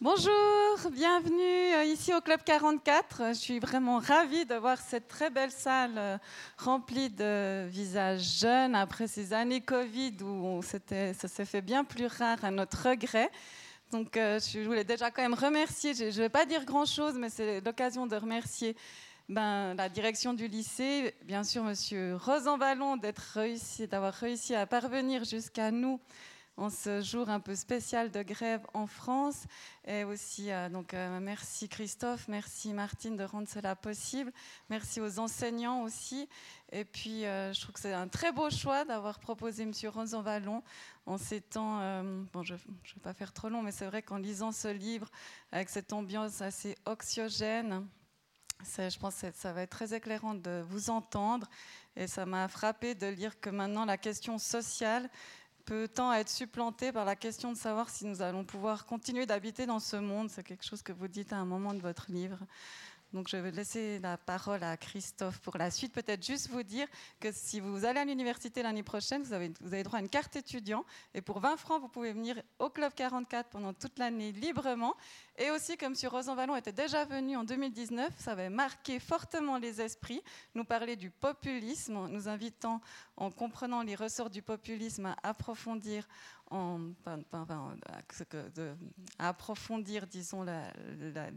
Bonjour, bienvenue euh, ici au Club 44. Je suis vraiment ravie de voir cette très belle salle euh, remplie de visages jeunes après ces années Covid où ça s'est fait bien plus rare à notre regret. Donc euh, je voulais déjà quand même remercier, je ne vais pas dire grand-chose, mais c'est l'occasion de remercier ben, la direction du lycée, bien sûr Monsieur Rosanvallon d'avoir réussi à parvenir jusqu'à nous en ce jour un peu spécial de grève en France. Et aussi, euh, donc, euh, merci Christophe, merci Martine de rendre cela possible. Merci aux enseignants aussi. Et puis, euh, je trouve que c'est un très beau choix d'avoir proposé M. Rosan Vallon en ces temps. bon, je ne vais pas faire trop long, mais c'est vrai qu'en lisant ce livre, avec cette ambiance assez oxygène, je pense que ça va être très éclairant de vous entendre. Et ça m'a frappé de lire que maintenant la question sociale peut tant être supplanté par la question de savoir si nous allons pouvoir continuer d'habiter dans ce monde. C'est quelque chose que vous dites à un moment de votre livre. Donc je vais laisser la parole à Christophe pour la suite. Peut-être juste vous dire que si vous allez à l'université l'année prochaine, vous avez, vous avez droit à une carte étudiant. Et pour 20 francs, vous pouvez venir au Club 44 pendant toute l'année librement. Et aussi, comme M. Rosanvallon était déjà venu en 2019, ça avait marqué fortement les esprits, nous parler du populisme, nous invitant, en comprenant les ressorts du populisme, à approfondir à approfondir, disons,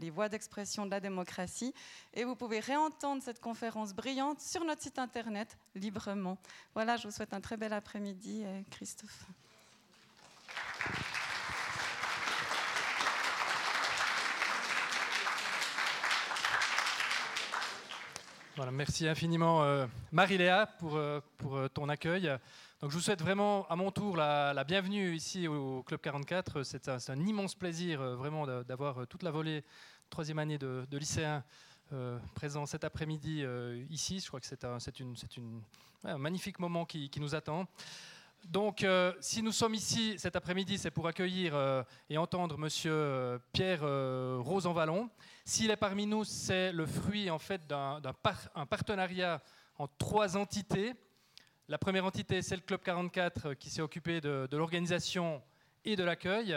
les voies d'expression de la démocratie. Et vous pouvez réentendre cette conférence brillante sur notre site internet librement. Voilà, je vous souhaite un très bel après-midi, Christophe. Voilà, merci infiniment euh, Marie-Léa pour, euh, pour euh, ton accueil. Je vous souhaite vraiment à mon tour la, bienvenue ici au Club 44. C'est un, immense plaisir euh, vraiment d'avoir euh, toute la volée troisième année de, lycéens euh, présents cet après-midi ici. Je crois que c'est un, magnifique moment qui, nous attend. Donc, si nous sommes ici cet après-midi, c'est pour accueillir et entendre Monsieur Pierre Rosanvallon. S'il est parmi nous, c'est le fruit en fait d'un partenariat en trois entités la première entité, c'est le Club 44 euh, qui s'est occupé de, l'organisation et de l'accueil.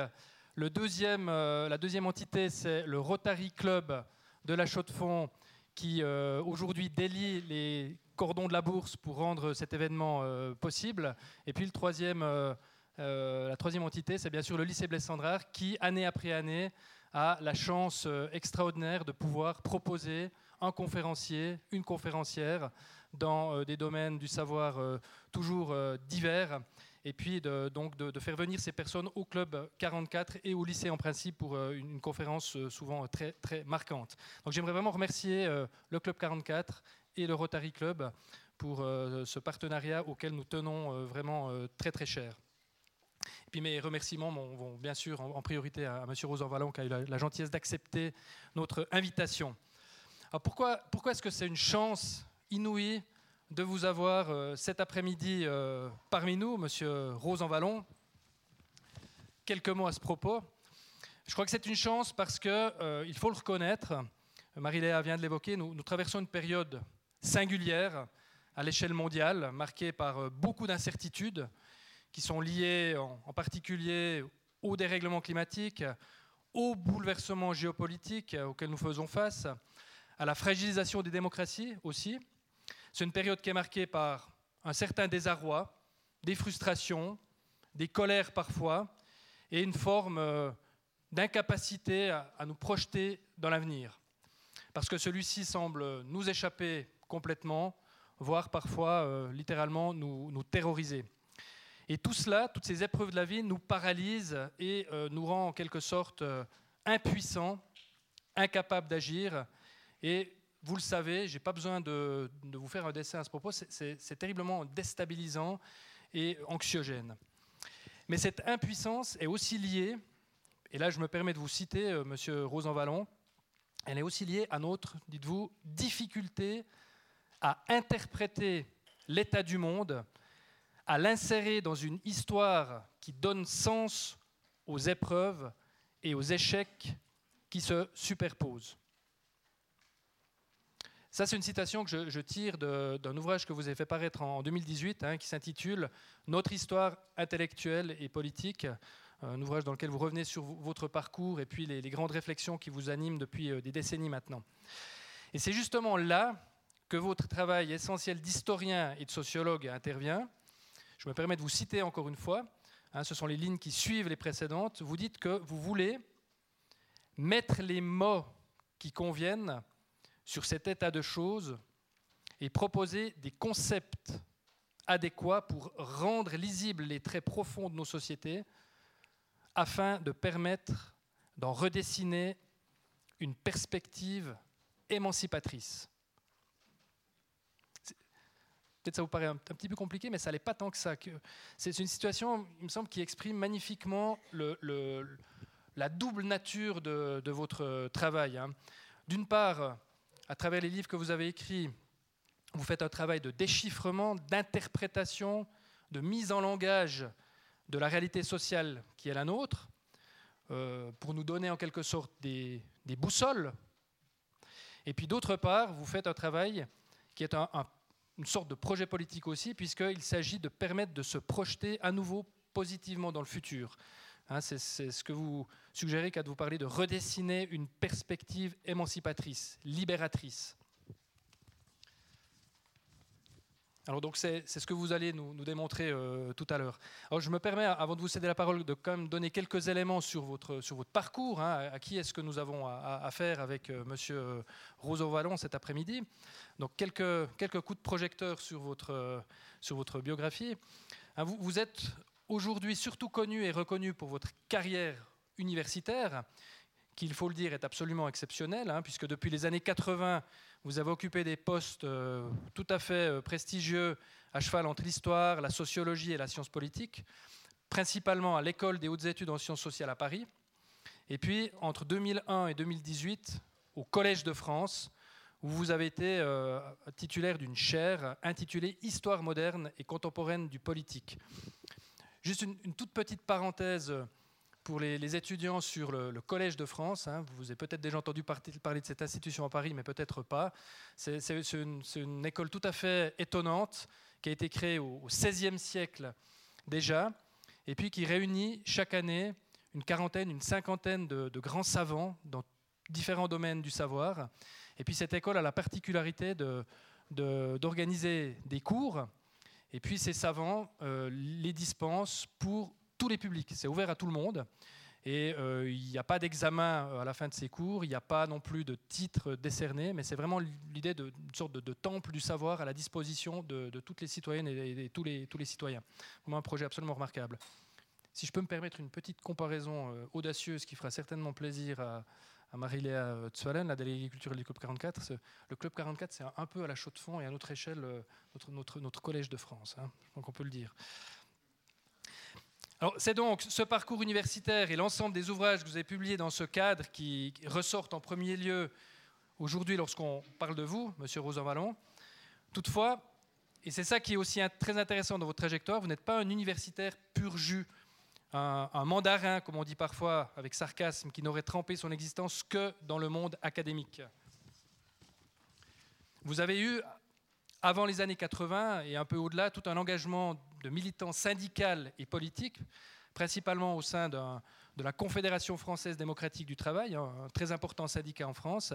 Deuxième, euh, la deuxième entité, c'est le Rotary Club de la Chaux-de-Fonds qui euh, aujourd'hui délie les cordons de la bourse pour rendre cet événement possible. Et puis troisième, la troisième entité, c'est bien sûr le lycée Blaise qui, année après année, a la chance extraordinaire de pouvoir proposer un conférencier, une conférencière dans euh, des domaines du savoir euh, toujours euh, divers et puis de, donc de, faire venir ces personnes au club 44 et au lycée en principe pour une conférence souvent très, très marquante. Donc j'aimerais vraiment remercier le club 44 et le Rotary Club pour ce partenariat auquel nous tenons vraiment très très cher. Et puis mes remerciements vont bien sûr en, priorité à, M. Rosan Vallon qui a eu la, gentillesse d'accepter notre invitation. Alors pourquoi, pourquoi est-ce que c'est une chance inouï de vous avoir euh, cet après-midi euh, parmi nous, Monsieur Rose en Vallon. Quelques mots à ce propos. Je crois que c'est une chance parce que, euh, il faut le reconnaître, Marie-Léa vient de l'évoquer, nous, traversons une période singulière à l'échelle mondiale, marquée par beaucoup d'incertitudes qui sont liées en, en particulier au dérèglement climatique, aux bouleversements géopolitiques auxquels nous faisons face, à la fragilisation des démocraties aussi, c'est une période qui est marquée par un certain désarroi, des frustrations, des colères parfois, et une forme euh, d'incapacité à, nous projeter dans l'avenir. Parce que celui-ci semble nous échapper complètement, voire parfois euh, littéralement nous, terroriser. Et tout cela, toutes ces épreuves de la vie nous paralysent et euh, nous rend en quelque sorte impuissants, incapables d'agir. Et vous le savez, je n'ai pas besoin de, vous faire un dessin à ce propos, c'est terriblement déstabilisant et anxiogène. Mais cette impuissance est aussi liée, et là je me permets de vous citer euh, M. Rosanvallon, elle est aussi liée à notre, dites-vous, difficulté à interpréter l'état du monde, à l'insérer dans une histoire qui donne sens aux épreuves et aux échecs qui se superposent. Ça, c'est une citation que je, tire d'un ouvrage que vous avez fait paraître en 2018, hein, qui s'intitule Notre histoire intellectuelle et politique, un ouvrage dans lequel vous revenez sur votre parcours et puis les, grandes réflexions qui vous animent depuis des décennies maintenant. Et c'est justement là que votre travail essentiel d'historien et de sociologue intervient. Je me permets de vous citer encore une fois, hein, ce sont les lignes qui suivent les précédentes. Vous dites que vous voulez mettre les mots qui conviennent sur cet état de choses et proposer des concepts adéquats pour rendre lisibles les traits profonds de nos sociétés afin de permettre d'en redessiner une perspective émancipatrice. Peut-être ça vous paraît un, petit peu compliqué, mais ça n'est pas tant que ça. C'est une situation, il me semble, qui exprime magnifiquement la double nature de, votre travail. Hein. D'une part, à travers les livres que vous avez écrits, vous faites un travail de déchiffrement, d'interprétation, de mise en langage de la réalité sociale qui est la nôtre, euh, pour nous donner en quelque sorte des, boussoles. Et puis d'autre part, vous faites un travail qui est une sorte de projet politique aussi, puisqu'il s'agit de permettre de se projeter à nouveau positivement dans le futur. Hein, c'est ce que vous suggérez quand vous parlez de redessiner une perspective émancipatrice, libératrice. Alors donc c'est ce que vous allez nous, démontrer euh, tout à l'heure. Je me permets, avant de vous céder la parole, de quand même donner quelques éléments sur votre, sur votre parcours. Hein. à qui est-ce que nous avons affaire avec. Euh, Monsieur euh, Roseau Vallon cet après-midi Donc quelques, quelques coups de projecteur sur votre, sur votre biographie. Hein, vous êtes aujourd'hui surtout connu et reconnu pour votre carrière universitaire, qui, il faut le dire, est absolument exceptionnelle, hein, puisque depuis les années 80, vous avez occupé des postes euh, tout à fait euh, prestigieux à cheval entre l'histoire, la sociologie et la science politique, principalement à l'école des hautes études en sciences sociales à Paris, et puis entre 2001 et 2018 au Collège de France, où vous avez été euh, titulaire d'une chaire intitulée Histoire moderne et contemporaine du politique. Juste une, toute petite parenthèse pour les, étudiants sur le, Collège de France. Hein. vous avez peut-être déjà entendu parler de cette institution à Paris, mais peut-être pas. C'est une, école tout à fait étonnante qui a été créée au XVIe siècle déjà, et puis qui réunit chaque année une quarantaine, une cinquantaine de, de grands savants dans différents domaines du savoir. Et puis cette école a la particularité d'organiser de, des cours et puis ces savants euh, les dispensent pour tous les publics. C'est ouvert à tout le monde. Et euh, il n'y a pas d'examen euh, à la fin de ces cours, il n'y a pas non plus de titre décerné, mais c'est vraiment l'idée d'une sorte de, temple du savoir à la disposition de, toutes les citoyennes et, tous, les, tous les citoyens. Vraiment un projet absolument remarquable. Si je peux me permettre une petite comparaison audacieuse qui fera certainement plaisir à, à Marie-Léa Tswalen, la déléguée culturelle du Club 44. Le Club 44, c'est un peu à la chaux de fond et à notre échelle, euh, notre, collège de France. Hein, donc on peut le dire. C'est donc ce parcours universitaire et l'ensemble des ouvrages que vous avez publiés dans ce cadre qui ressortent en premier lieu aujourd'hui lorsqu'on parle de vous, Monsieur Rosan Vallon. Toutefois, et c'est ça qui est aussi très intéressant dans votre trajectoire, vous n'êtes pas un universitaire pur jus un, mandarin, comme on dit parfois avec sarcasme, qui n'aurait trempé son existence que dans le monde académique. Vous avez eu, avant les années 80 et un peu au-delà, tout un engagement de militant syndical et politique, principalement au sein de la Confédération française démocratique du travail, un très important syndicat en France.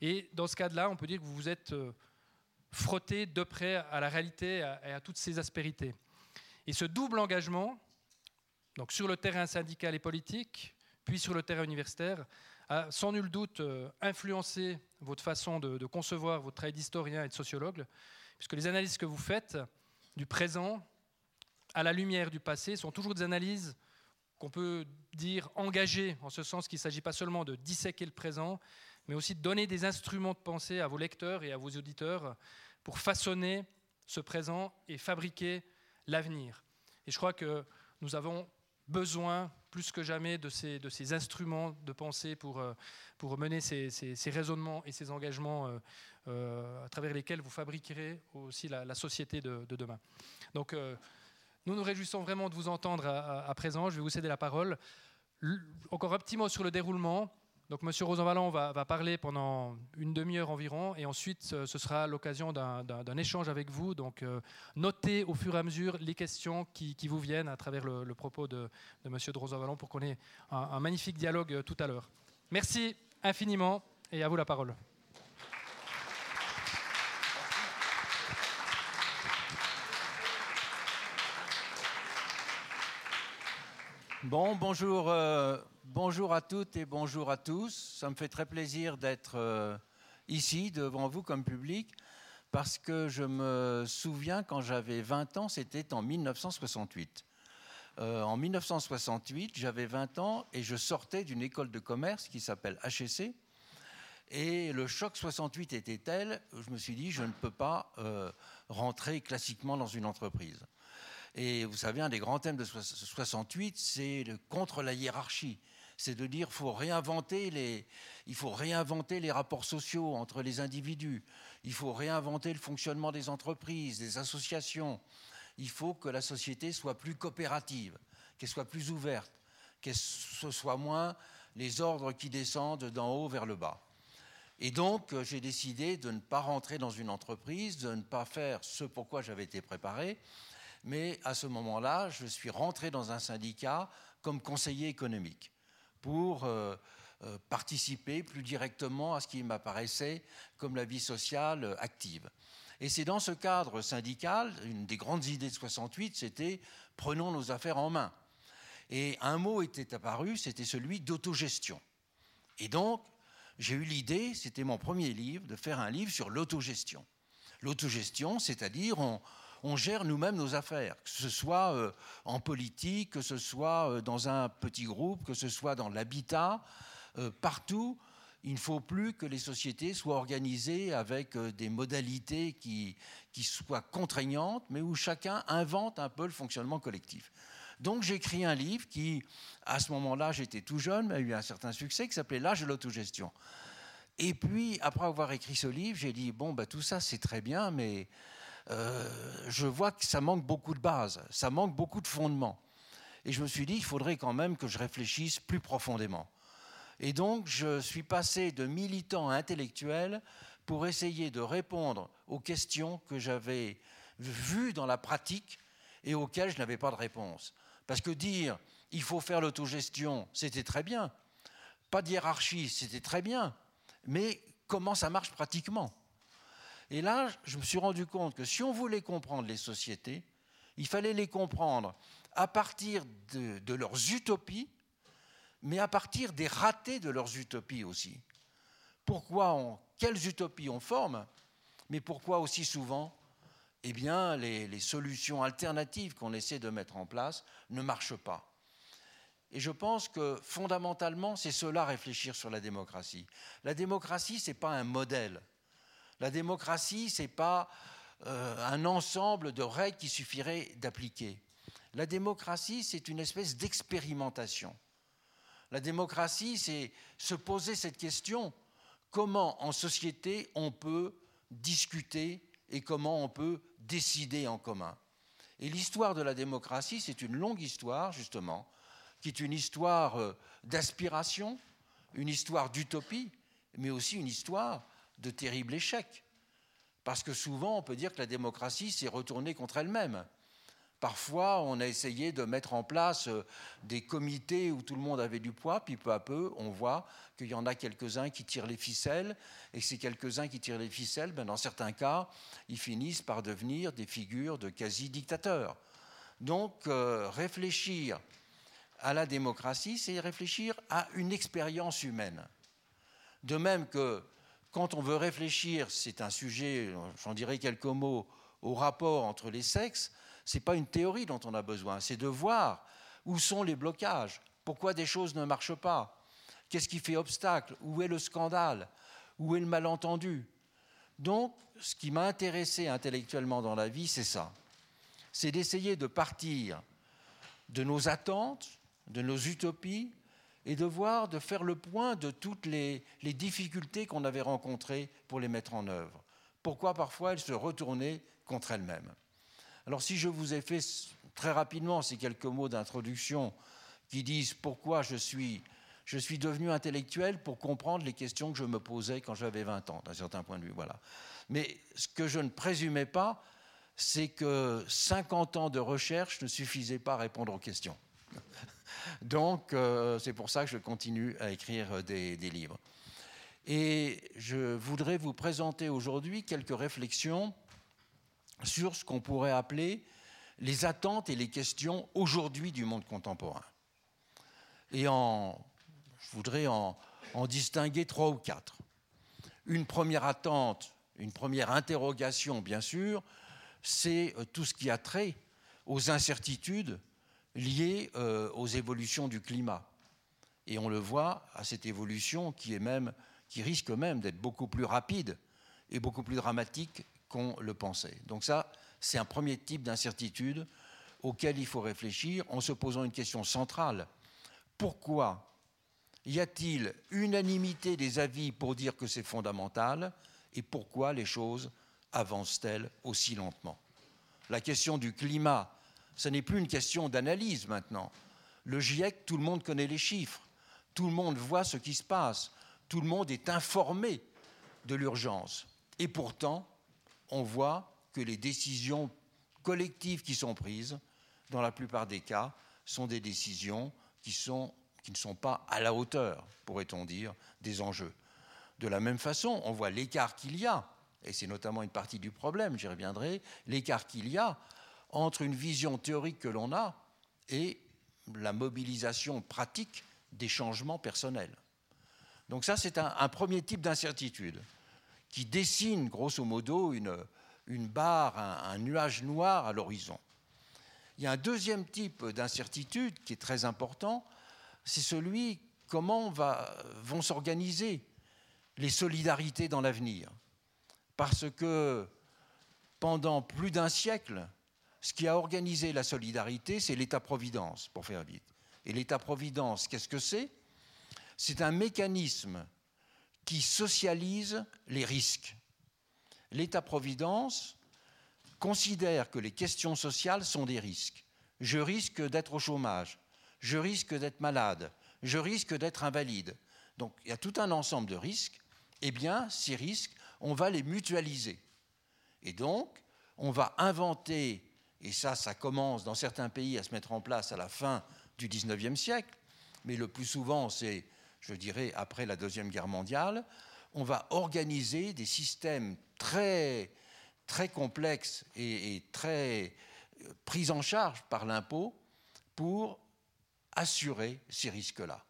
Et dans ce cas-là, on peut dire que vous vous êtes euh, frotté de près à la réalité et à toutes ses aspérités. Et ce double engagement, donc sur le terrain syndical et politique, puis sur le terrain universitaire, a sans nul doute euh, influencé votre façon de, concevoir votre travail d'historien et de sociologue, puisque les analyses que vous faites du présent à la lumière du passé sont toujours des analyses qu'on peut dire engagées, en ce sens qu'il ne s'agit pas seulement de disséquer le présent, mais aussi de donner des instruments de pensée à vos lecteurs et à vos auditeurs pour façonner ce présent et fabriquer l'avenir. Et je crois que nous avons besoin plus que jamais de ces, de ces instruments de pensée pour, euh, pour mener ces, ces, raisonnements et ces engagements euh, euh, à travers lesquels vous fabriquerez aussi la, société de, demain. Donc, nous nous réjouissons vraiment de vous entendre à, présent. Je vais vous céder la parole. encore un petit mot sur le déroulement. Donc Monsieur Rosanvallon va, parler pendant une demi-heure environ et ensuite ce sera l'occasion d'un échange avec vous. Donc notez au fur et à mesure les questions qui, vous viennent à travers le, propos de, de Monsieur Rosanvallon pour qu'on ait un magnifique dialogue tout à l'heure. Merci infiniment et à vous la parole. Bon, bonjour, euh, bonjour à toutes et bonjour à tous. Ça me fait très plaisir d'être euh, ici devant vous comme public parce que je me souviens quand j'avais 20 ans, c'était en 1968. Euh, en 1968, j'avais 20 ans et je sortais d'une école de commerce qui s'appelle HEC. Et le choc 68 était tel, je me suis dit, je ne peux pas rentrer classiquement dans une entreprise. Et vous savez, un des grands thèmes de 68, c'est contre la hiérarchie. C'est de dire faut réinventer les, il faut réinventer les rapports sociaux entre les individus. Il faut réinventer le fonctionnement des entreprises, des associations. Il faut que la société soit plus coopérative, qu'elle soit plus ouverte, que ce soit moins les ordres qui descendent d'en haut vers le bas. Et donc, j'ai décidé de ne pas rentrer dans une entreprise, de ne pas faire ce pourquoi j'avais été préparé, mais à ce moment-là, je suis rentré dans un syndicat comme conseiller économique pour euh, euh, participer plus directement à ce qui m'apparaissait comme la vie sociale active. Et c'est dans ce cadre syndical, une des grandes idées de 68, c'était prenons nos affaires en main. Et un mot était apparu, c'était celui d'autogestion. Et donc, j'ai eu l'idée, c'était mon premier livre, de faire un livre sur l'autogestion. L'autogestion, c'est-à-dire on, on gère nous-mêmes nos affaires, que ce soit euh, en politique, que ce soit euh, dans un petit groupe, que ce soit dans l'habitat, euh, partout. Il ne faut plus que les sociétés soient organisées avec des modalités qui, soient contraignantes, mais où chacun invente un peu le fonctionnement collectif. Donc j'ai écrit un livre qui, à ce moment-là, j'étais tout jeune, mais a eu un certain succès, qui s'appelait L'âge de l'autogestion. Et puis, après avoir écrit ce livre, j'ai dit, bon, bah, tout ça, c'est très bien, mais euh, je vois que ça manque beaucoup de bases, ça manque beaucoup de fondements. Et je me suis dit, il faudrait quand même que je réfléchisse plus profondément. Et donc, je suis passé de militant à intellectuel pour essayer de répondre aux questions que j'avais vues dans la pratique et auxquelles je n'avais pas de réponse. Parce que dire il faut faire l'autogestion, c'était très bien. Pas de hiérarchie, c'était très bien. Mais comment ça marche pratiquement? Et là, je me suis rendu compte que si on voulait comprendre les sociétés, il fallait les comprendre à partir de, leurs utopies, mais à partir des ratés de leurs utopies aussi. Pourquoi on, quelles utopies on forme, mais pourquoi aussi souvent eh bien, les, les solutions alternatives qu'on essaie de mettre en place ne marchent pas. Et je pense que fondamentalement, c'est cela réfléchir sur la démocratie. La démocratie, ce n'est pas un modèle. La démocratie, ce n'est pas euh, un ensemble de règles qui suffirait d'appliquer. La démocratie, c'est une espèce d'expérimentation. La démocratie, c'est se poser cette question, comment en société on peut discuter et comment on peut décider en commun. Et l'histoire de la démocratie, c'est une longue histoire, justement, qui est une histoire euh, d'aspiration, une histoire d'utopie, mais aussi une histoire de terribles échecs. Parce que souvent, on peut dire que la démocratie s'est retournée contre elle-même. Parfois, on a essayé de mettre en place euh, des comités où tout le monde avait du poids, puis peu à peu, on voit qu'il y en a quelques-uns qui tirent les ficelles, et ces quelques-uns qui tirent les ficelles, ben dans certains cas, ils finissent par devenir des figures de quasi-dictateurs. Donc, euh, réfléchir à la démocratie, c'est réfléchir à une expérience humaine. De même que quand on veut réfléchir, c'est un sujet, j'en dirai quelques mots, au rapport entre les sexes, ce n'est pas une théorie dont on a besoin, c'est de voir où sont les blocages, pourquoi des choses ne marchent pas, qu'est-ce qui fait obstacle, où est le scandale, où est le malentendu. Donc, ce qui m'a intéressé intellectuellement dans la vie, c'est ça. C'est d'essayer de partir de nos attentes, de nos utopies, et de voir, de faire le point de toutes les, difficultés qu'on avait rencontrées pour les mettre en œuvre. Pourquoi parfois elles se retournaient contre elles-mêmes. Alors si je vous ai fait très rapidement ces quelques mots d'introduction qui disent pourquoi je suis je suis devenu intellectuel pour comprendre les questions que je me posais quand j'avais 20 ans, d'un certain point de vue. Voilà. Mais ce que je ne présumais pas, c'est que 50 ans de recherche ne suffisaient pas à répondre aux questions. Donc, euh, c'est pour ça que je continue à écrire des, des livres. Et je voudrais vous présenter aujourd'hui quelques réflexions sur ce qu'on pourrait appeler les attentes et les questions aujourd'hui du monde contemporain. Et je voudrais en, en distinguer trois ou quatre. Une première attente, une première interrogation, bien sûr, c'est euh, tout ce qui a trait aux incertitudes liées euh, aux évolutions du climat. Et on le voit à cette évolution qui, est même, qui risque même d'être beaucoup plus rapide et beaucoup plus dramatique qu'on le pensait. Donc ça, c'est un premier type d'incertitude auquel il faut réfléchir en se posant une question centrale. Pourquoi y a-t-il unanimité des avis pour dire que c'est fondamental et pourquoi les choses avancent-elles aussi lentement? La question du climat, ce n'est plus une question d'analyse maintenant. Le GIEC, tout le monde connaît les chiffres, tout le monde voit ce qui se passe, tout le monde est informé de l'urgence. Et pourtant, on voit que les décisions collectives qui sont prises, dans la plupart des cas, sont des décisions qui, ne sont pas à la hauteur, pourrait-on dire, des enjeux. De la même façon, on voit l'écart qu'il y a, et c'est notamment une partie du problème, j'y reviendrai, l'écart qu'il y a entre une vision théorique que l'on a et la mobilisation pratique des changements personnels. Donc ça, c'est un, premier type d'incertitude qui dessine grosso modo une, une barre, un, nuage noir à l'horizon. Il y a un deuxième type d'incertitude qui est très important, c'est celui comment vont s'organiser les solidarités dans l'avenir. Parce que pendant plus d'un siècle, ce qui a organisé la solidarité, c'est l'État-providence, pour faire vite. Et l'État-providence, qu'est-ce que c'est? C'est un mécanisme qui socialise les risques. L'État-providence considère que les questions sociales sont des risques. Je risque d'être au chômage, je risque d'être malade, je risque d'être invalide. Donc il y a tout un ensemble de risques. Eh bien, ces risques, on va les mutualiser. Et donc, on va inventer, et ça, ça commence dans certains pays à se mettre en place à la fin du XIXe siècle, mais le plus souvent, c'est, je dirais, après la Deuxième Guerre mondiale, on va organiser des systèmes très, très complexes et, très euh, pris en charge par l'impôt pour assurer ces risques-là.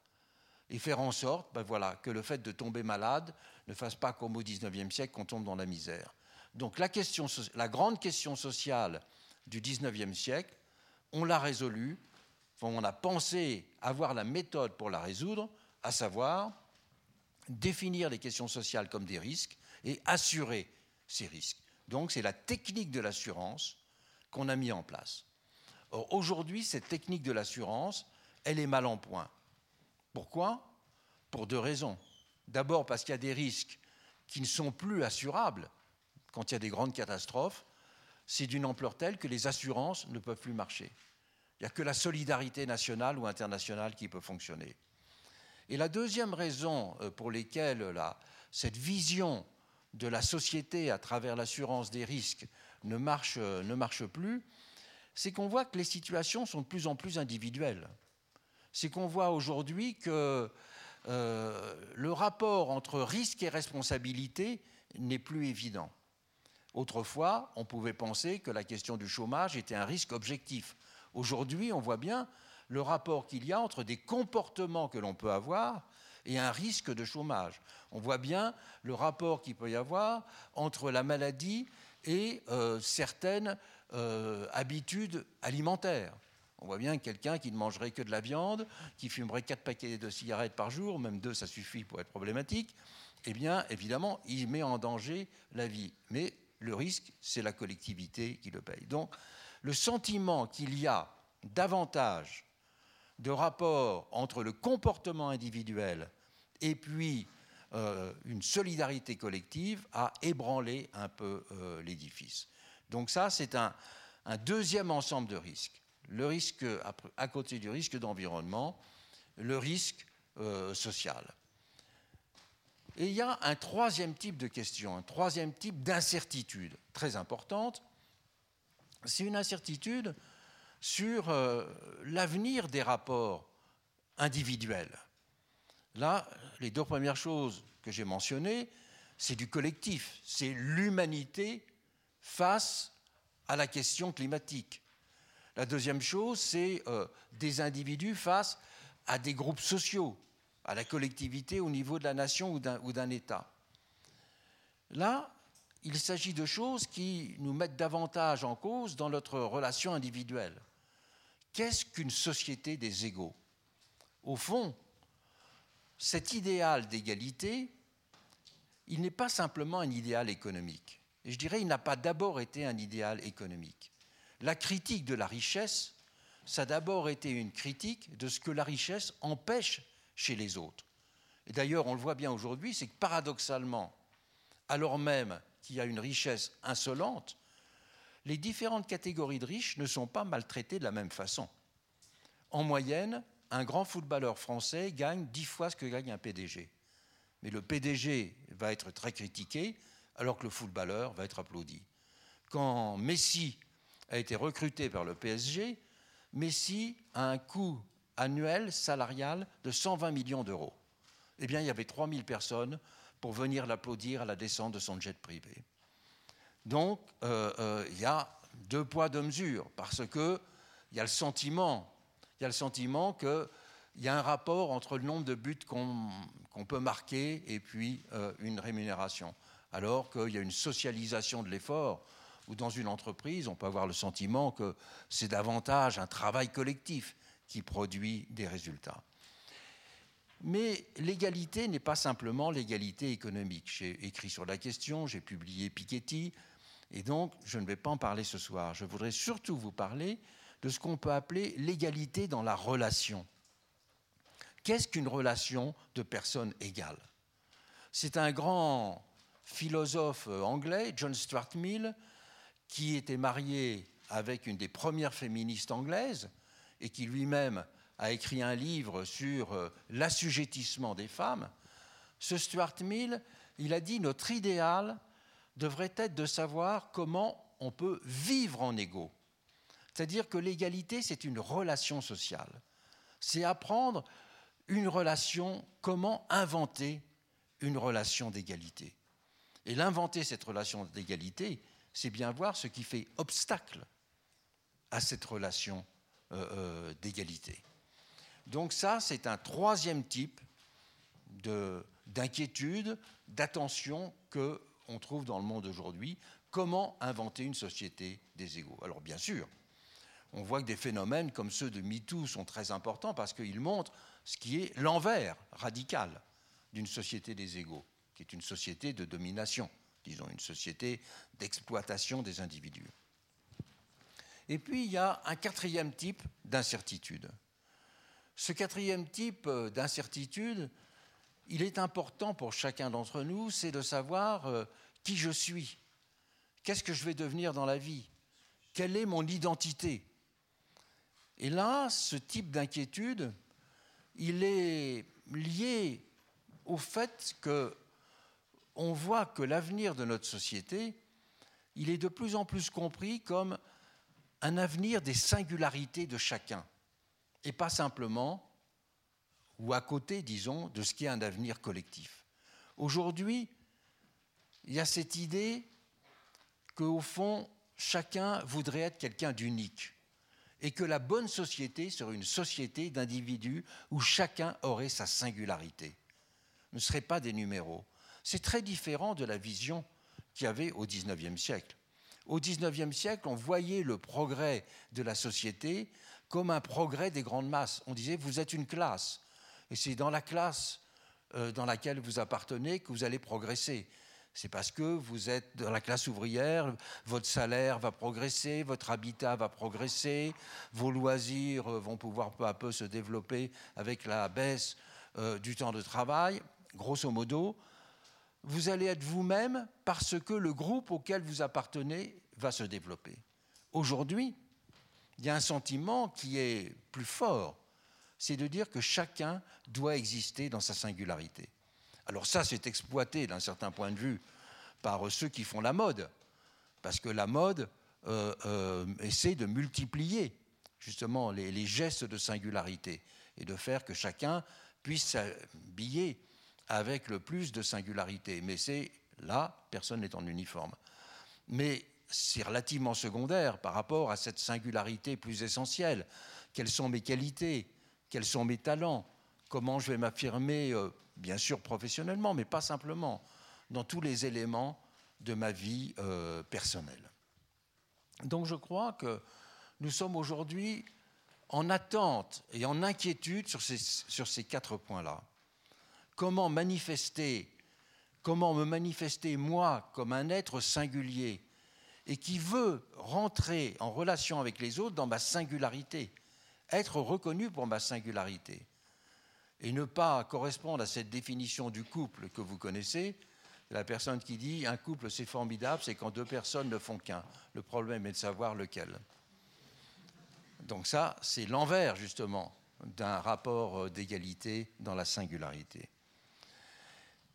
Et faire en sorte ben voilà, que le fait de tomber malade ne fasse pas comme au XIXe siècle qu'on tombe dans la misère. Donc la, question, la grande question sociale du XIXe siècle, on l'a résolue, on a pensé avoir la méthode pour la résoudre, à savoir définir les questions sociales comme des risques et assurer ces risques. Donc c'est la technique de l'assurance qu'on a mis en place. Or aujourd'hui, cette technique de l'assurance, elle est mal en point. Pourquoi? Pour deux raisons. D'abord parce qu'il y a des risques qui ne sont plus assurables quand il y a des grandes catastrophes. C'est d'une ampleur telle que les assurances ne peuvent plus marcher. Il n'y a que la solidarité nationale ou internationale qui peut fonctionner. Et la deuxième raison euh, pour laquelle cette vision de la société à travers l'assurance des risques ne marche, euh, ne marche plus, c'est qu'on voit que les situations sont de plus en plus individuelles c'est qu'on voit aujourd'hui que euh, le rapport entre risque et responsabilité n'est plus évident. Autrefois, on pouvait penser que la question du chômage était un risque objectif. Aujourd'hui, on voit bien le rapport qu'il y a entre des comportements que l'on peut avoir et un risque de chômage. On voit bien le rapport qu'il peut y avoir entre la maladie et euh, certaines euh, habitudes alimentaires. On voit bien quelqu'un qui ne mangerait que de la viande, qui fumerait quatre paquets de cigarettes par jour, même deux, ça suffit pour être problématique, eh bien, évidemment, il met en danger la vie. Mais le risque, c'est la collectivité qui le paye. Donc, le sentiment qu'il y a davantage de rapport entre le comportement individuel et puis euh, une solidarité collective a ébranlé un peu euh, l'édifice. Donc ça, c'est un, deuxième ensemble de risques le risque, à côté du risque d'environnement, le risque euh, sociale. Et il y a un troisième type de question, un troisième type d'incertitude très importante. C'est une incertitude sur euh, l'avenir des rapports individuels. Là, les deux premières choses que j'ai mentionnées, c'est du collectif, c'est l'humanité face à la question climatique. La deuxième chose, c'est euh, des individus face à des groupes sociaux, à la collectivité au niveau de la nation ou d'un État. Là, il s'agit de choses qui nous mettent davantage en cause dans notre relation individuelle. Qu'est-ce qu'une société des égaux? Au fond, cet idéal d'égalité, il n'est pas simplement un idéal économique. Et je dirais, il n'a pas d'abord été un idéal économique. La critique de la richesse, ça a d'abord été une critique de ce que la richesse empêche chez les autres. Et d'ailleurs, on le voit bien aujourd'hui, c'est que paradoxalement, alors même qu'il y a une richesse insolente, les différentes catégories de riches ne sont pas maltraitées de la même façon. En moyenne, un grand footballeur français gagne dix fois ce que gagne un PDG. Mais le PDG va être très critiqué, alors que le footballeur va être applaudi. Quand Messi a été recruté par le PSG, Messi a un coût annuel salarial de 120 millions d'euros. Eh bien, il y avait 3000 personnes pour venir l'applaudir à la descente de son jet privé. Donc, euh, euh, il y a deux poids, deux mesures, parce qu'il y a le sentiment, il y a le sentiment qu'il y a un rapport entre le nombre de buts qu'on peut marquer et puis euh, une rémunération, alors qu'il y a une socialisation de l'effort ou dans une entreprise, on peut avoir le sentiment que c'est davantage un travail collectif qui produit des résultats. Mais l'égalité n'est pas simplement l'égalité économique. J'ai écrit sur la question, j'ai publié Piketty, et donc je ne vais pas en parler ce soir. Je voudrais surtout vous parler de ce qu'on peut appeler l'égalité dans la relation. Qu'est-ce qu'une relation de personnes égales C'est un grand philosophe anglais, John Stuart Mill, qui était marié avec une des premières féministes anglaises et qui lui-même a écrit un livre sur euh, l'assujettissement des femmes, ce Stuart Mill, il a dit notre idéal devrait être de savoir comment on peut vivre en égaux. C'est-à-dire que l'égalité, c'est une relation sociale. C'est apprendre une relation, comment inventer une relation d'égalité. Et l'inventer cette relation d'égalité, c'est bien voir ce qui fait obstacle à cette relation euh, euh, d'égalité. Donc ça, c'est un troisième type d'inquiétude, d'attention qu'on trouve dans le monde aujourd'hui. Comment inventer une société des égaux? Alors bien sûr, on voit que des phénomènes comme ceux de MeToo sont très importants parce qu'ils montrent ce qui est l'envers radical d'une société des égaux, qui est une société de domination disons une société d'exploitation des individus. Et puis il y a un quatrième type d'incertitude. Ce quatrième type euh, d'incertitude, il est important pour chacun d'entre nous, c'est de savoir euh, qui je suis, qu'est-ce que je vais devenir dans la vie, quelle est mon identité? Et là, ce type d'inquiétude, il est lié au fait que on voit que l'avenir de notre société, il est de plus en plus compris comme un avenir des singularités de chacun, et pas simplement, ou à côté, disons, de ce qui est un avenir collectif. Aujourd'hui, il y a cette idée qu'au fond, chacun voudrait être quelqu'un d'unique, et que la bonne société serait une société d'individus où chacun aurait sa singularité. ne serait pas des numéros, c'est très différent de la vision qu'il y avait au XIXe siècle. Au XIXe siècle, on voyait le progrès de la société comme un progrès des grandes masses. On disait, vous êtes une classe, et c'est dans la classe euh, dans laquelle vous appartenez que vous allez progresser. C'est parce que vous êtes dans la classe ouvrière, votre salaire va progresser, votre habitat va progresser, vos loisirs euh, vont pouvoir peu à peu se développer avec la baisse euh, du temps de travail. Grosso modo, vous allez être vous-même parce que le groupe auquel vous appartenez va se développer. Aujourd'hui, il y a un sentiment qui est plus fort, c'est de dire que chacun doit exister dans sa singularité. Alors ça, c'est exploité d'un certain point de vue par ceux qui font la mode, parce que la mode euh, euh, essaie de multiplier justement les, gestes de singularité et de faire que chacun puisse s'habiller avec le plus de singularité. Mais c'est là, personne n'est en uniforme. Mais c'est relativement secondaire par rapport à cette singularité plus essentielle. Quelles sont mes qualités? Quels sont mes talents? Comment je vais m'affirmer, euh, bien sûr professionnellement, mais pas simplement, dans tous les éléments de ma vie euh, personnelle. Donc je crois que nous sommes aujourd'hui en attente et en inquiétude sur ces, sur ces quatre points-là. Comment manifester, comment me manifester moi comme un être singulier et qui veut rentrer en relation avec les autres dans ma singularité, être reconnu pour ma singularité et ne pas correspondre à cette définition du couple que vous connaissez, la personne qui dit un couple c'est formidable, c'est quand deux personnes ne font qu'un. Le problème est de savoir lequel. Donc ça, c'est l'envers justement d'un rapport euh, d'égalité dans la singularité.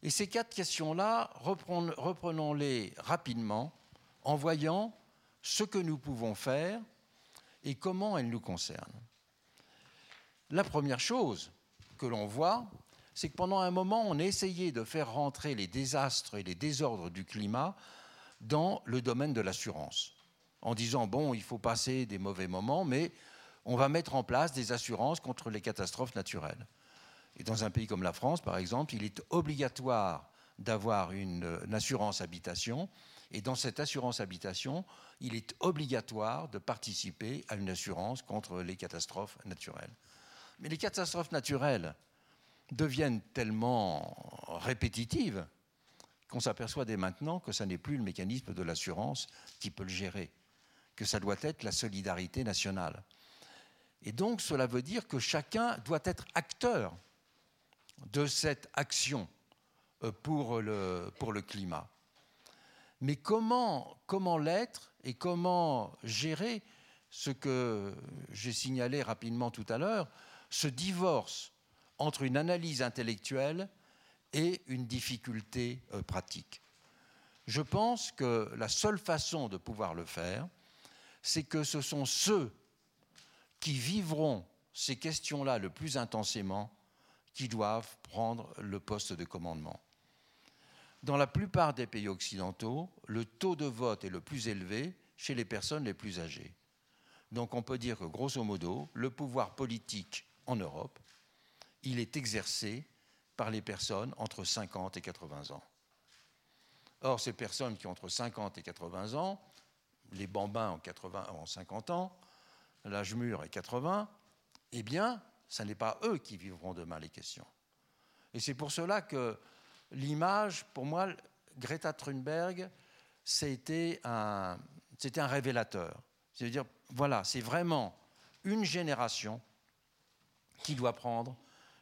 Et ces quatre questions-là, reprenons-les rapidement en voyant ce que nous pouvons faire et comment elles nous concernent. La première chose que l'on voit, c'est que pendant un moment, on a essayé de faire rentrer les désastres et les désordres du climat dans le domaine de l'assurance, en disant, bon, il faut passer des mauvais moments, mais on va mettre en place des assurances contre les catastrophes naturelles. Et dans un pays comme la France, par exemple, il est obligatoire d'avoir une, une, assurance habitation. Et dans cette assurance habitation, il est obligatoire de participer à une assurance contre les catastrophes naturelles. Mais les catastrophes naturelles, deviennent tellement répétitives qu'on s'aperçoit dès maintenant que ce n'est plus le mécanisme de l'assurance qui peut le gérer, que ça doit être la solidarité nationale. Et donc cela veut dire que chacun doit être acteur de cette action euh, pour le, pour le climat. Mais comment, comment l'être et comment gérer ce que j'ai signalé rapidement tout à l'heure, ce divorce entre une analyse intellectuelle et une difficulté euh, pratique? Je pense que la seule façon de pouvoir le faire, c'est que ce sont ceux qui vivront ces questions-là le plus intensément qui doivent prendre le poste de commandement. Dans la plupart des pays occidentaux, le taux de vote est le plus élevé chez les personnes les plus âgées. Donc on peut dire que, grosso modo, le pouvoir politique en Europe il est exercé par les personnes entre 50 et 80 ans. Or, ces personnes qui ont entre 50 et 80 ans, les bambins ont, 80, 50 ans, l'âge mûr est 80, eh bien, ce n'est pas eux qui vivront demain les questions. Et c'est pour cela que l'image, pour moi, Greta Thunberg, c'était un, révélateur. C'est-à-dire, voilà, c'est vraiment une génération qui doit prendre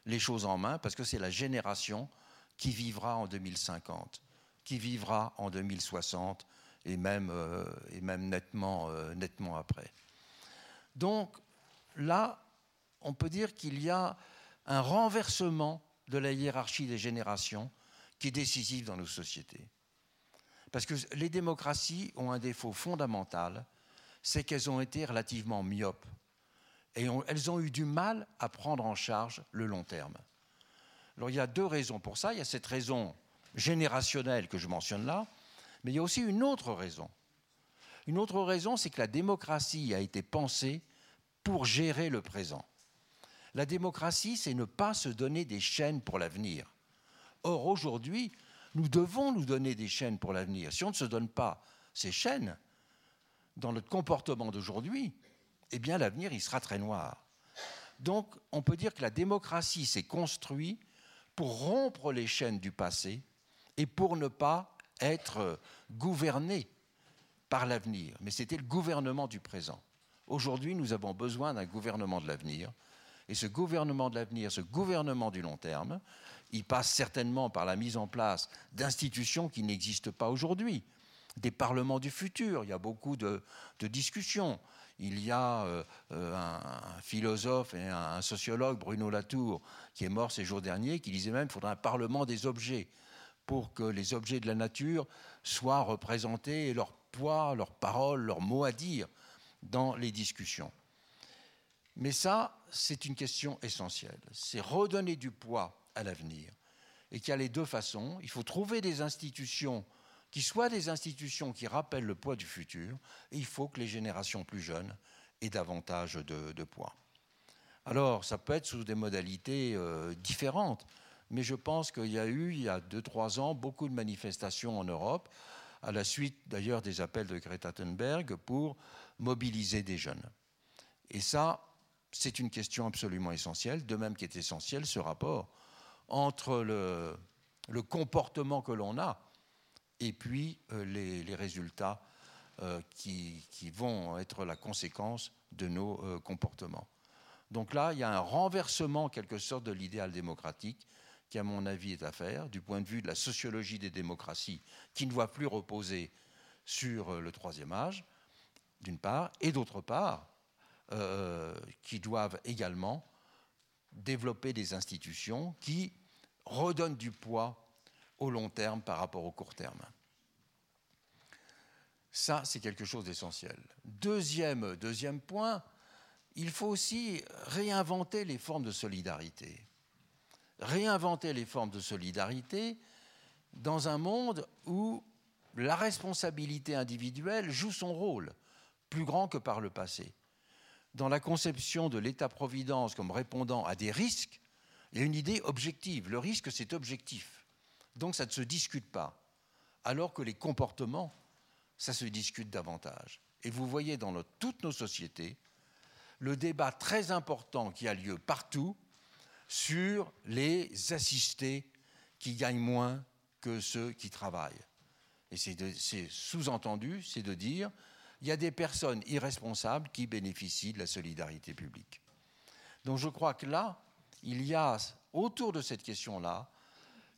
les choses en main parce que c'est la génération qui vivra en 2050, qui vivra en 2060 et même, euh, et même nettement, euh, nettement après. Donc là, on peut dire qu'il y a un renversement de la hiérarchie des générations qui est décisif dans nos sociétés. Parce que les démocraties ont un défaut fondamental, c'est qu'elles ont été relativement myopes et elles ont eu du mal à prendre en charge le long terme. Alors il y a deux raisons pour ça. Il y a cette raison générationnelle que je mentionne là, mais il y a aussi une autre raison. Une autre raison, c'est que la démocratie a été pensée pour gérer le présent. La démocratie, c'est ne pas se donner des chaînes pour l'avenir. Or, aujourd'hui, nous devons nous donner des chaînes pour l'avenir. Si on ne se donne pas ces chaînes, dans notre comportement d'aujourd'hui, eh bien l'avenir, il sera très noir. Donc on peut dire que la démocratie s'est construite pour rompre les chaînes du passé et pour ne pas être gouverné par l'avenir. Mais c'était le gouvernement du présent. Aujourd'hui, nous avons besoin d'un gouvernement de l'avenir. Et ce gouvernement de l'avenir, ce gouvernement du long terme, il passe certainement par la mise en place d'institutions qui n'existent pas aujourd'hui, des parlements du futur. Il y a beaucoup de, discussions Il y a euh, un, philosophe et un, sociologue, Bruno Latour, qui est mort ces jours derniers, qui disait même qu'il faudrait un parlement des objets pour que les objets de la nature soient représentés et leur poids, leurs paroles, leurs mots à dire dans les discussions. Mais ça, c'est une question essentielle. C'est redonner du poids à l'avenir. Et qu'il y a les deux façons. Il faut trouver des institutions qui soient des institutions qui rappellent le poids du futur. Et il faut que les générations plus jeunes aient davantage de, poids. Alors, ça peut être sous des modalités euh, différentes. Mais je pense qu'il y a eu, il y a deux, trois ans, beaucoup de manifestations en Europe, à la suite d'ailleurs des appels de Greta Thunberg, pour mobiliser des jeunes. Et ça, c'est une question absolument essentielle, de même qu'est essentiel ce rapport entre le, comportement que l'on a et puis euh, les, résultats euh, qui, vont être la conséquence de nos euh, comportements. Donc là, il y a un renversement, en quelque sorte, de l'idéal démocratique qui, à mon avis, est à faire, du point de vue de la sociologie des démocraties, qui ne doit plus reposer sur le troisième âge, d'une part, et d'autre part, euh, qui doivent également développer des institutions qui redonnent du poids au long terme par rapport au court terme. Ça, c'est quelque chose d'essentiel. Deuxième, deuxième point, il faut aussi réinventer les formes de solidarité. Réinventer les formes de solidarité dans un monde où la responsabilité individuelle joue son rôle, plus grand que par le passé dans la conception de l'État-providence comme répondant à des risques, il y a une idée objective. Le risque, c'est objectif. Donc ça ne se discute pas. Alors que les comportements, ça se discute davantage. Et vous voyez dans toutes nos sociétés le débat très important qui a lieu partout sur les assistés qui gagnent moins que ceux qui travaillent. Et c'est sous-entendu, c'est de dire il y a des personnes irresponsables qui bénéficient de la solidarité publique. Donc je crois que là, il y a autour de cette question-là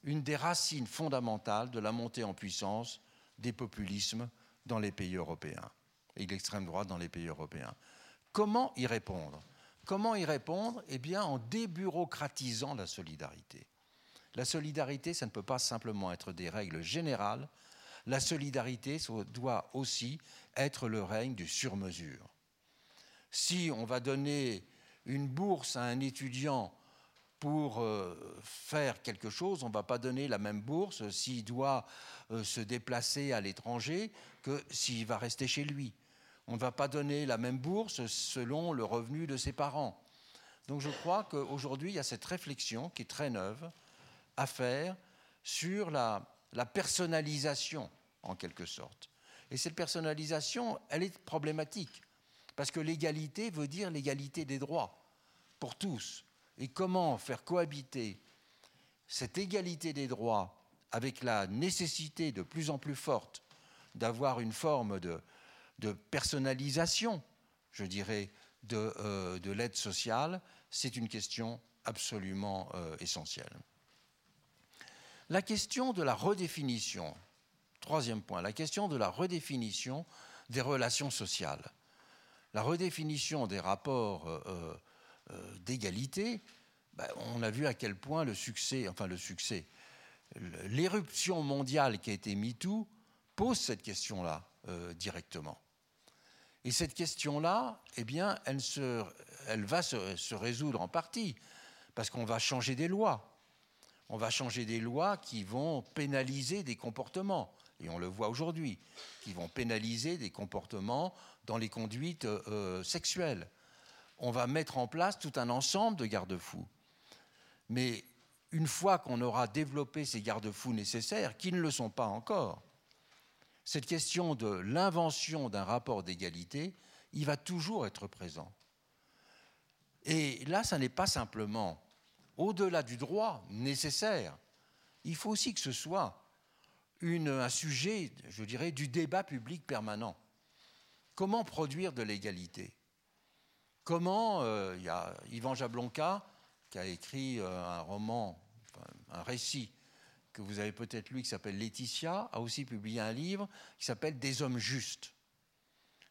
une des racines fondamentales de la montée en puissance des populismes dans les pays européens et de l'extrême droite dans les pays européens. Comment y répondre? Comment y répondre? Eh bien, en débureaucratisant la solidarité. La solidarité, ça ne peut pas simplement être des règles générales. La solidarité doit aussi être le règne du sur-mesure. Si on va donner une bourse à un étudiant pour euh, faire quelque chose, on ne va pas donner la même bourse s'il doit euh, se déplacer à l'étranger que s'il va rester chez lui. On ne va pas donner la même bourse selon le revenu de ses parents. Donc je crois qu'aujourd'hui, il y a cette réflexion qui est très neuve à faire sur la personnalisation, en quelque sorte. Et cette personnalisation, elle est problématique, parce que l'égalité veut dire l'égalité des droits pour tous. Et comment faire cohabiter cette égalité des droits avec la nécessité de plus en plus forte d'avoir une forme de, personnalisation, je dirais, euh, de, l'aide sociale, c'est une question absolument euh, essentielle. La question de la redéfinition Troisième point, la question de la redéfinition des relations sociales. La redéfinition des rapports euh, euh, euh, d'égalité, ben, on a vu à quel point le succès, enfin le succès, l'éruption mondiale qui a été MeToo pose cette question-là directement. Et cette question-là, eh bien, elle, va se, résoudre en partie, parce qu'on va changer des lois. On va changer des lois qui vont pénaliser des comportements et on le voit aujourd'hui, qui vont pénaliser des comportements dans les conduites euh, sexuelles. On va mettre en place tout un ensemble de garde-fous. Mais une fois qu'on aura développé ces garde-fous nécessaires, qui ne le sont pas encore, cette question de l'invention d'un rapport d'égalité, il va toujours être présent. Et là, ça n'est pas simplement au-delà du droit nécessaire, il faut aussi que ce soit un sujet, je dirais, du débat public permanent. Comment produire de l'égalité? Comment, euh, il y a Yvan Jablonka qui a écrit euh, un roman, un récit que vous avez peut-être lu qui s'appelle Laetitia, a aussi publié un livre qui s'appelle Des hommes justes.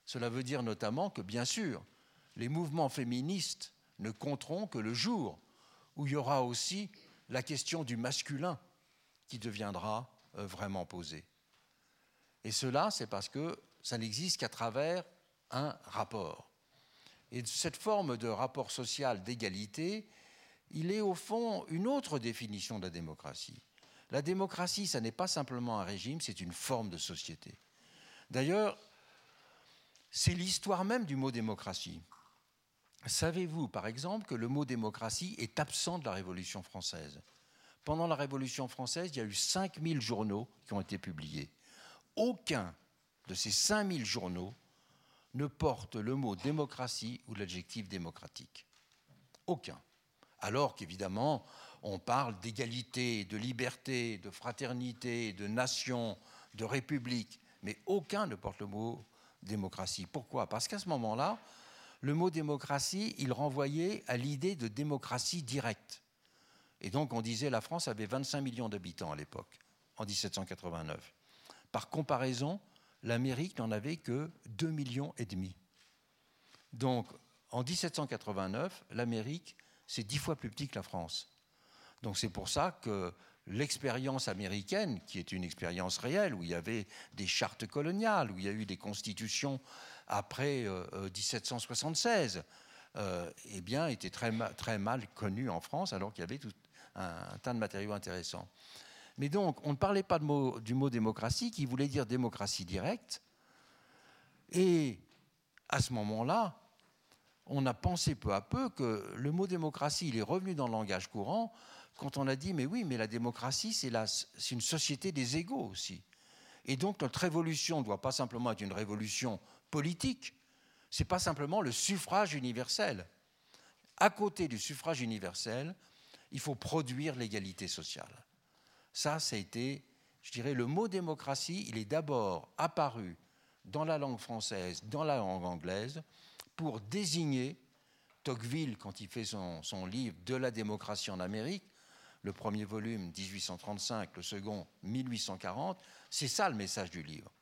Cela veut dire notamment que, bien sûr, les mouvements féministes ne compteront que le jour où il y aura aussi la question du masculin qui deviendra euh, vraiment posée. Et cela, c'est parce que ça n'existe qu'à travers un rapport. Et cette forme de rapport social d'égalité, il est au fond une autre définition de la démocratie. La démocratie, ça n'est pas simplement un régime, c'est une forme de société. D'ailleurs, c'est l'histoire même du mot démocratie. Savez-vous, par exemple, que le mot démocratie est absent de la Révolution française? Pendant la Révolution française, il y a eu 5000 journaux qui ont été publiés. Aucun de ces 5000 journaux ne porte le mot démocratie ou l'adjectif démocratique. Aucun. Alors qu'évidemment, on parle d'égalité, de liberté, de fraternité, de nation, de république, mais aucun ne porte le mot démocratie. Pourquoi? Parce qu'à ce moment-là, le mot démocratie, il renvoyait à l'idée de démocratie directe. Et donc on disait la France avait 25 millions d'habitants à l'époque, en 1789. Par comparaison, l'Amérique n'en avait que 2 millions et demi. Donc en 1789, l'Amérique, c'est dix fois plus petit que la France. Donc c'est pour ça que l'expérience américaine, qui est une expérience réelle, où il y avait des chartes coloniales, où il y a eu des constitutions après 1776, euh, euh, eh bien, était très, très mal connue en France, alors qu'il y avait tout un, tas de matériaux intéressants. Mais donc, on ne parlait pas du mot démocratie, qui voulait dire démocratie directe. Et à ce moment-là, on a pensé peu à peu que le mot démocratie, il est revenu dans le langage courant quand on a dit, mais oui, mais la démocratie, c'est une société des égaux aussi. Et donc notre révolution ne doit pas simplement être une révolution politique, ce n'est pas simplement le suffrage universel. À côté du suffrage universel, il faut produire l'égalité sociale. Ça, ça a été, je dirais, le mot démocratie, il est d'abord apparu dans la langue française, dans la langue anglaise, pour désigner Tocqueville, quand il fait son, son livre De la démocratie en Amérique, le premier volume 1835, le second 1840, c'est ça le message du livre.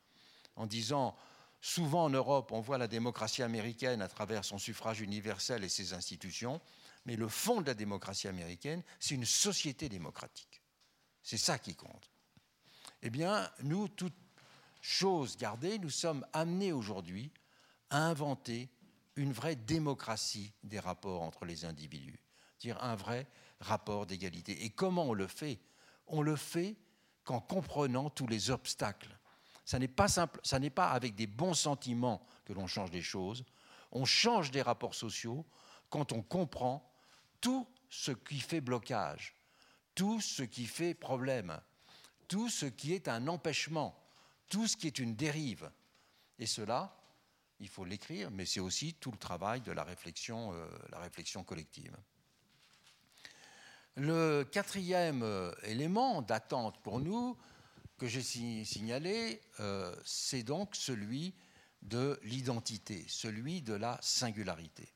En disant, souvent en Europe, on voit la démocratie américaine à travers son suffrage universel et ses institutions, mais le fond de la démocratie américaine, c'est une société démocratique. C'est ça qui compte. Eh bien, nous, toutes choses gardées, nous sommes amenés aujourd'hui à inventer une vraie démocratie des rapports entre les individus, dire un vrai rapport d'égalité. Et comment on le fait? On le fait qu'en comprenant tous les obstacles. Ça n'est pas simple, ça n'est pas avec des bons sentiments que l'on change les choses. On change des rapports sociaux quand on comprend tout ce qui fait blocage, tout ce qui fait problème, tout ce qui est un empêchement, tout ce qui est une dérive. Et cela, il faut l'écrire, mais c'est aussi tout le travail de la réflexion, euh, la réflexion collective. Le quatrième euh, élément d'attente pour nous, que j'ai signalé, euh, c'est donc celui de l'identité, celui de la singularité.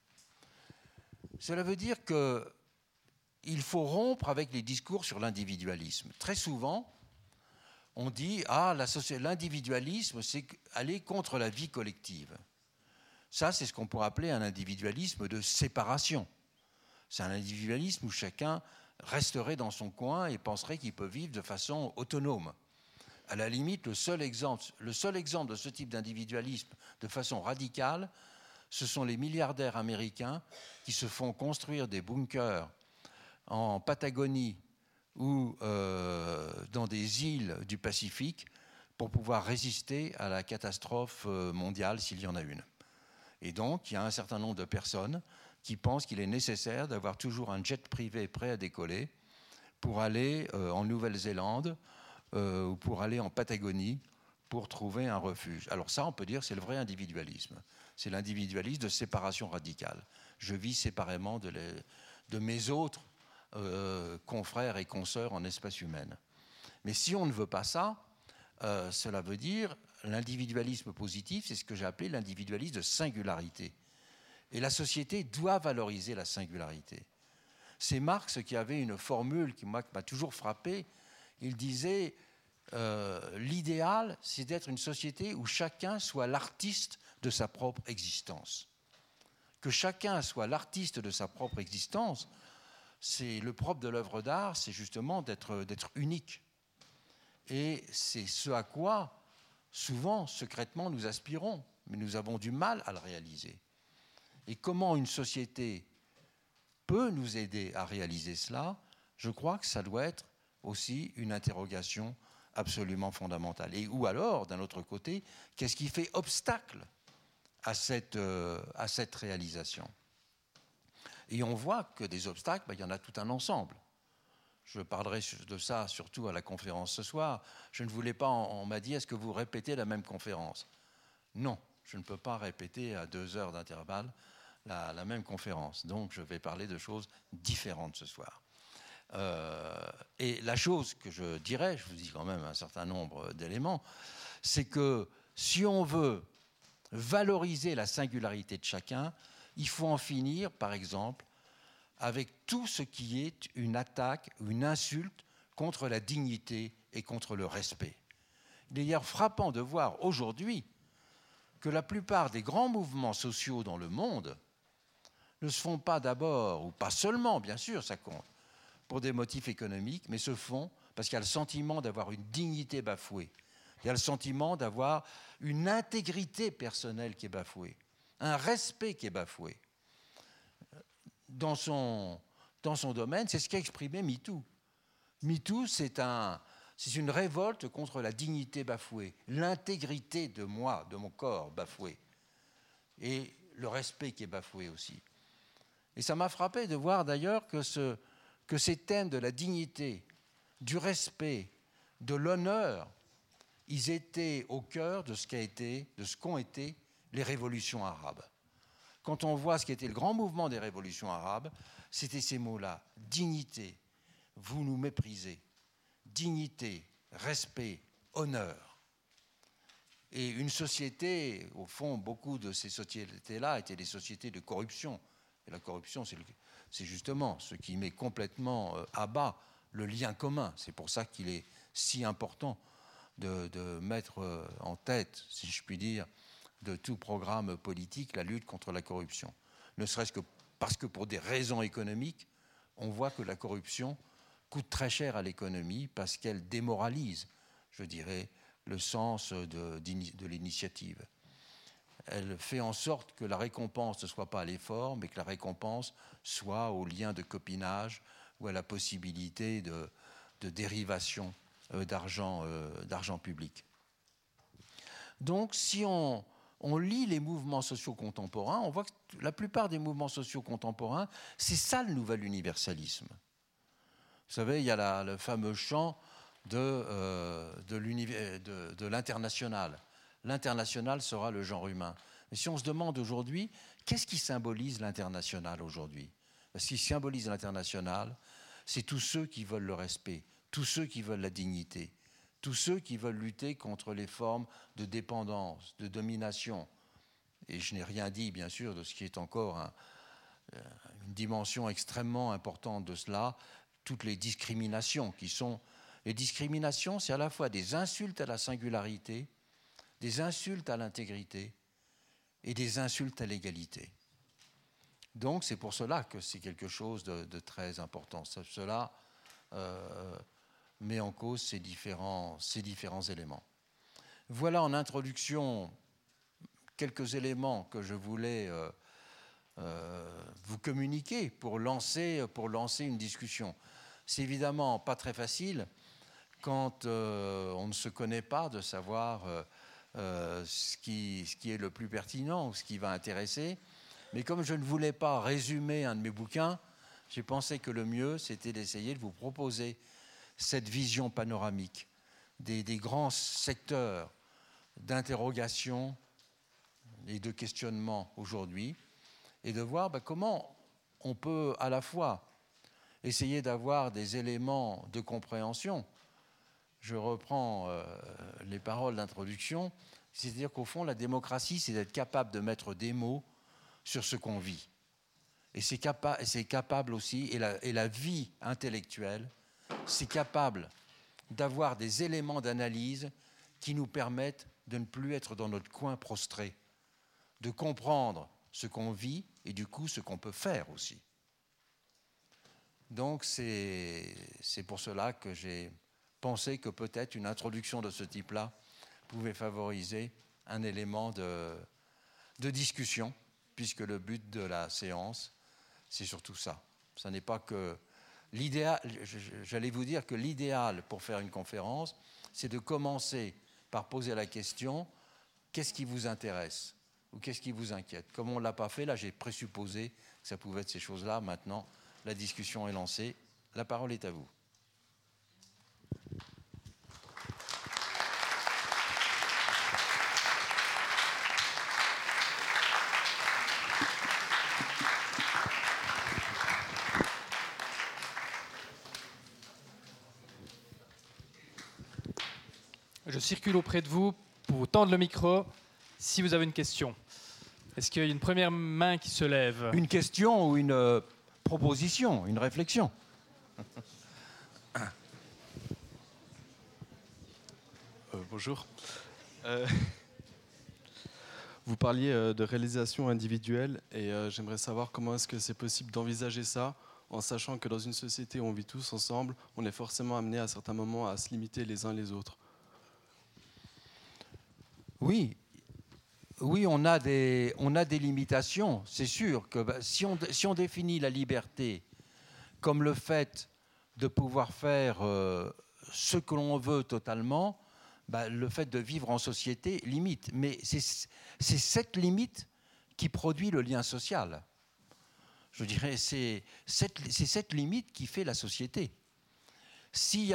Cela veut dire qu'il faut rompre avec les discours sur l'individualisme. Très souvent, on dit ah l'individualisme c'est aller contre la vie collective. Ça c'est ce qu'on pourrait appeler un individualisme de séparation. C'est un individualisme où chacun resterait dans son coin et penserait qu'il peut vivre de façon autonome. À la limite, le seul exemple, de ce type d'individualisme de façon radicale, ce sont les milliardaires américains qui se font construire des bunkers en Patagonie ou euh, dans des îles du Pacifique pour pouvoir résister à la catastrophe euh, mondiale s'il y en a une. Et donc, il y a un certain nombre de personnes qui pensent qu'il est nécessaire d'avoir toujours un jet privé prêt à décoller pour aller euh, en Nouvelle-Zélande euh, ou pour aller en Patagonie pour trouver un refuge. Alors ça, on peut dire, c'est le vrai individualisme. C'est l'individualisme de séparation radicale. Je vis séparément de, mes autres euh, confrères et consoeurs en espèce humaine. Mais si on ne veut pas ça, cela veut dire l'individualisme positif, c'est ce que j'ai appelé l'individualisme de singularité. Et la société doit valoriser la singularité. C'est Marx qui avait une formule qui m'a toujours frappé. Il disait euh, l'idéal, c'est d'être une société où chacun soit l'artiste de sa propre existence. Que chacun soit l'artiste de sa propre existence, c'est le propre de l'œuvre d'art, c'est justement d'être unique. Et c'est ce à quoi, souvent, secrètement, nous aspirons, mais nous avons du mal à le réaliser. Et comment une société peut nous aider à réaliser cela? Je crois que ça doit être aussi une interrogation absolument fondamentale. Et ou alors, d'un autre côté, qu'est-ce qui fait obstacle à cette, euh, à cette réalisation? Et on voit que des obstacles, ben, il y en a tout un ensemble. Je parlerai de ça surtout à la conférence ce soir. Je ne voulais pas, on m'a dit, est-ce que vous répétez la même conférence? Non, je ne peux pas répéter à deux heures d'intervalle la, la, même conférence. Donc je vais parler de choses différentes ce soir. Euh, et la chose que je dirais, je vous dis quand même un certain nombre d'éléments, c'est que si on veut valoriser la singularité de chacun, il faut en finir, par exemple, avec tout ce qui est une attaque, une insulte contre la dignité et contre le respect. Il est d'ailleurs frappant de voir aujourd'hui que la plupart des grands mouvements sociaux dans le monde ne se font pas d'abord, ou pas seulement, bien sûr, ça compte, pour des motifs économiques, mais se font parce qu'il y a le sentiment d'avoir une dignité bafouée. Il y a le sentiment d'avoir une intégrité personnelle qui est bafouée, un respect qui est bafoué. Dans son, dans son domaine, c'est ce qu'a exprimé MeToo. MeToo, c'est un, c'est une révolte contre la dignité bafouée, l'intégrité de moi, de mon corps bafoué, et le respect qui est bafoué aussi. Et ça m'a frappé de voir d'ailleurs que ce, que ces thèmes de la dignité, du respect, de l'honneur, ils étaient au cœur de ce qu'a été, de ce qu'ont été les révolutions arabes. Quand on voit ce qui était le grand mouvement des révolutions arabes, c'était ces mots-là dignité, vous nous méprisez, dignité, respect, honneur. Et une société, au fond, beaucoup de ces sociétés-là étaient des sociétés de corruption. Et la corruption, c'est le, c'est justement ce qui met complètement euh, à bas le lien commun. C'est pour ça qu'il est si important de, mettre euh, en tête, si je puis dire, de tout programme politique la lutte contre la corruption. Ne serait-ce que parce que pour des raisons économiques, on voit que la corruption coûte très cher à l'économie parce qu'elle démoralise, je dirais, le sens de, de l'initiative elle fait en sorte que la récompense ne soit pas à l'effort, mais que la récompense soit au lien de copinage ou à la possibilité de, dérivation euh, euh, d'argent public. Donc, si on, lit les mouvements sociaux contemporains, on voit que la plupart des mouvements sociaux contemporains, c'est ça le nouvel universalisme. Vous savez, il y a le fameux chant de, euh, de l'international l'international sera le genre humain. Mais si on se demande aujourd'hui, qu'est-ce qui symbolise l'international aujourd'hui? Ce qui symbolise l'international, c'est tous ceux qui veulent le respect, tous ceux qui veulent la dignité, tous ceux qui veulent lutter contre les formes de dépendance, de domination. Et je n'ai rien dit, bien sûr, de ce qui est encore euh, une dimension extrêmement importante de cela, toutes les discriminations qui sont... Les discriminations, c'est à la fois des insultes à la singularité, des insultes à l'intégrité et des insultes à l'égalité. Donc c'est pour cela que c'est quelque chose de, très important. Cela euh, met en cause ces différents, éléments. Voilà en introduction quelques éléments que je voulais euh, euh, vous communiquer pour lancer, pour lancer une discussion. C'est évidemment pas très facile quand on ne se connaît pas de savoir euh, ce, qui, est le plus pertinent, ce qui va intéresser. Mais comme je ne voulais pas résumer un de mes bouquins, j'ai pensé que le mieux, c'était d'essayer de vous proposer cette vision panoramique des, des grands secteurs d'interrogation et de questionnement aujourd'hui, et de voir bah, comment on peut à la fois essayer d'avoir des éléments de compréhension je reprends euh, les paroles d'introduction, c'est-à-dire qu'au fond, la démocratie, c'est d'être capable de mettre des mots sur ce qu'on vit. Et c'est capable aussi, et la, vie intellectuelle, c'est capable d'avoir des éléments d'analyse qui nous permettent de ne plus être dans notre coin prostré, de comprendre ce qu'on vit et du coup ce qu'on peut faire aussi. Donc c'est pour cela que j'ai pensé que peut-être une introduction de ce type-là pouvait favoriser un élément de, de discussion, puisque le but de la séance, c'est surtout ça. Ce n'est pas que l'idéal, j'allais vous dire que l'idéal pour faire une conférence, c'est de commencer par poser la question qu'est-ce qui vous intéresse ou qu'est-ce qui vous inquiète? Comme on ne l'a pas fait, là j'ai présupposé que ça pouvait être ces choses-là. Maintenant, la discussion est lancée. La parole est à vous. Je circule auprès de vous pour vous tendre le micro si vous avez une question. Est-ce qu'il y a une première main qui se lève? Une question ou une euh, proposition, une réflexion? Euh, Bonjour. Euh, vous parliez de réalisation individuelle et j'aimerais savoir comment est-ce que c'est possible d'envisager ça en sachant que dans une société où on vit tous ensemble, on est forcément amené à certains moments à se limiter les uns les autres. Oui, oui, on a des, on a des limitations. C'est sûr que bah, si, on, si, on, définit la liberté comme le fait de pouvoir faire euh, ce que l'on veut totalement, bah, le fait de vivre en société limite. Mais c'est cette limite qui produit le lien social. Je dirais, c'est cette, cette limite qui fait la société. S'il y,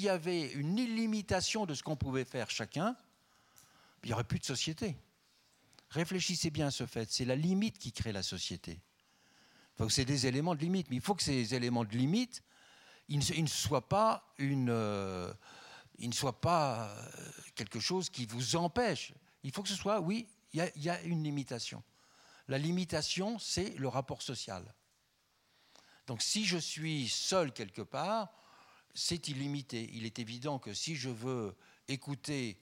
y avait une illimitation de ce qu'on pouvait faire chacun, il n'y aurait plus de société. Réfléchissez bien à ce fait, c'est la limite qui crée la société. c'est des éléments de limite, mais il faut que ces éléments de limite, ils ne, soient pas, une, euh, ne soient pas euh, quelque chose qui vous empêche. Il faut que ce soit, oui, il y, a une limitation. La limitation, c'est le rapport social. Donc si je suis seul quelque part, c'est illimité. Il est évident que si je veux écouter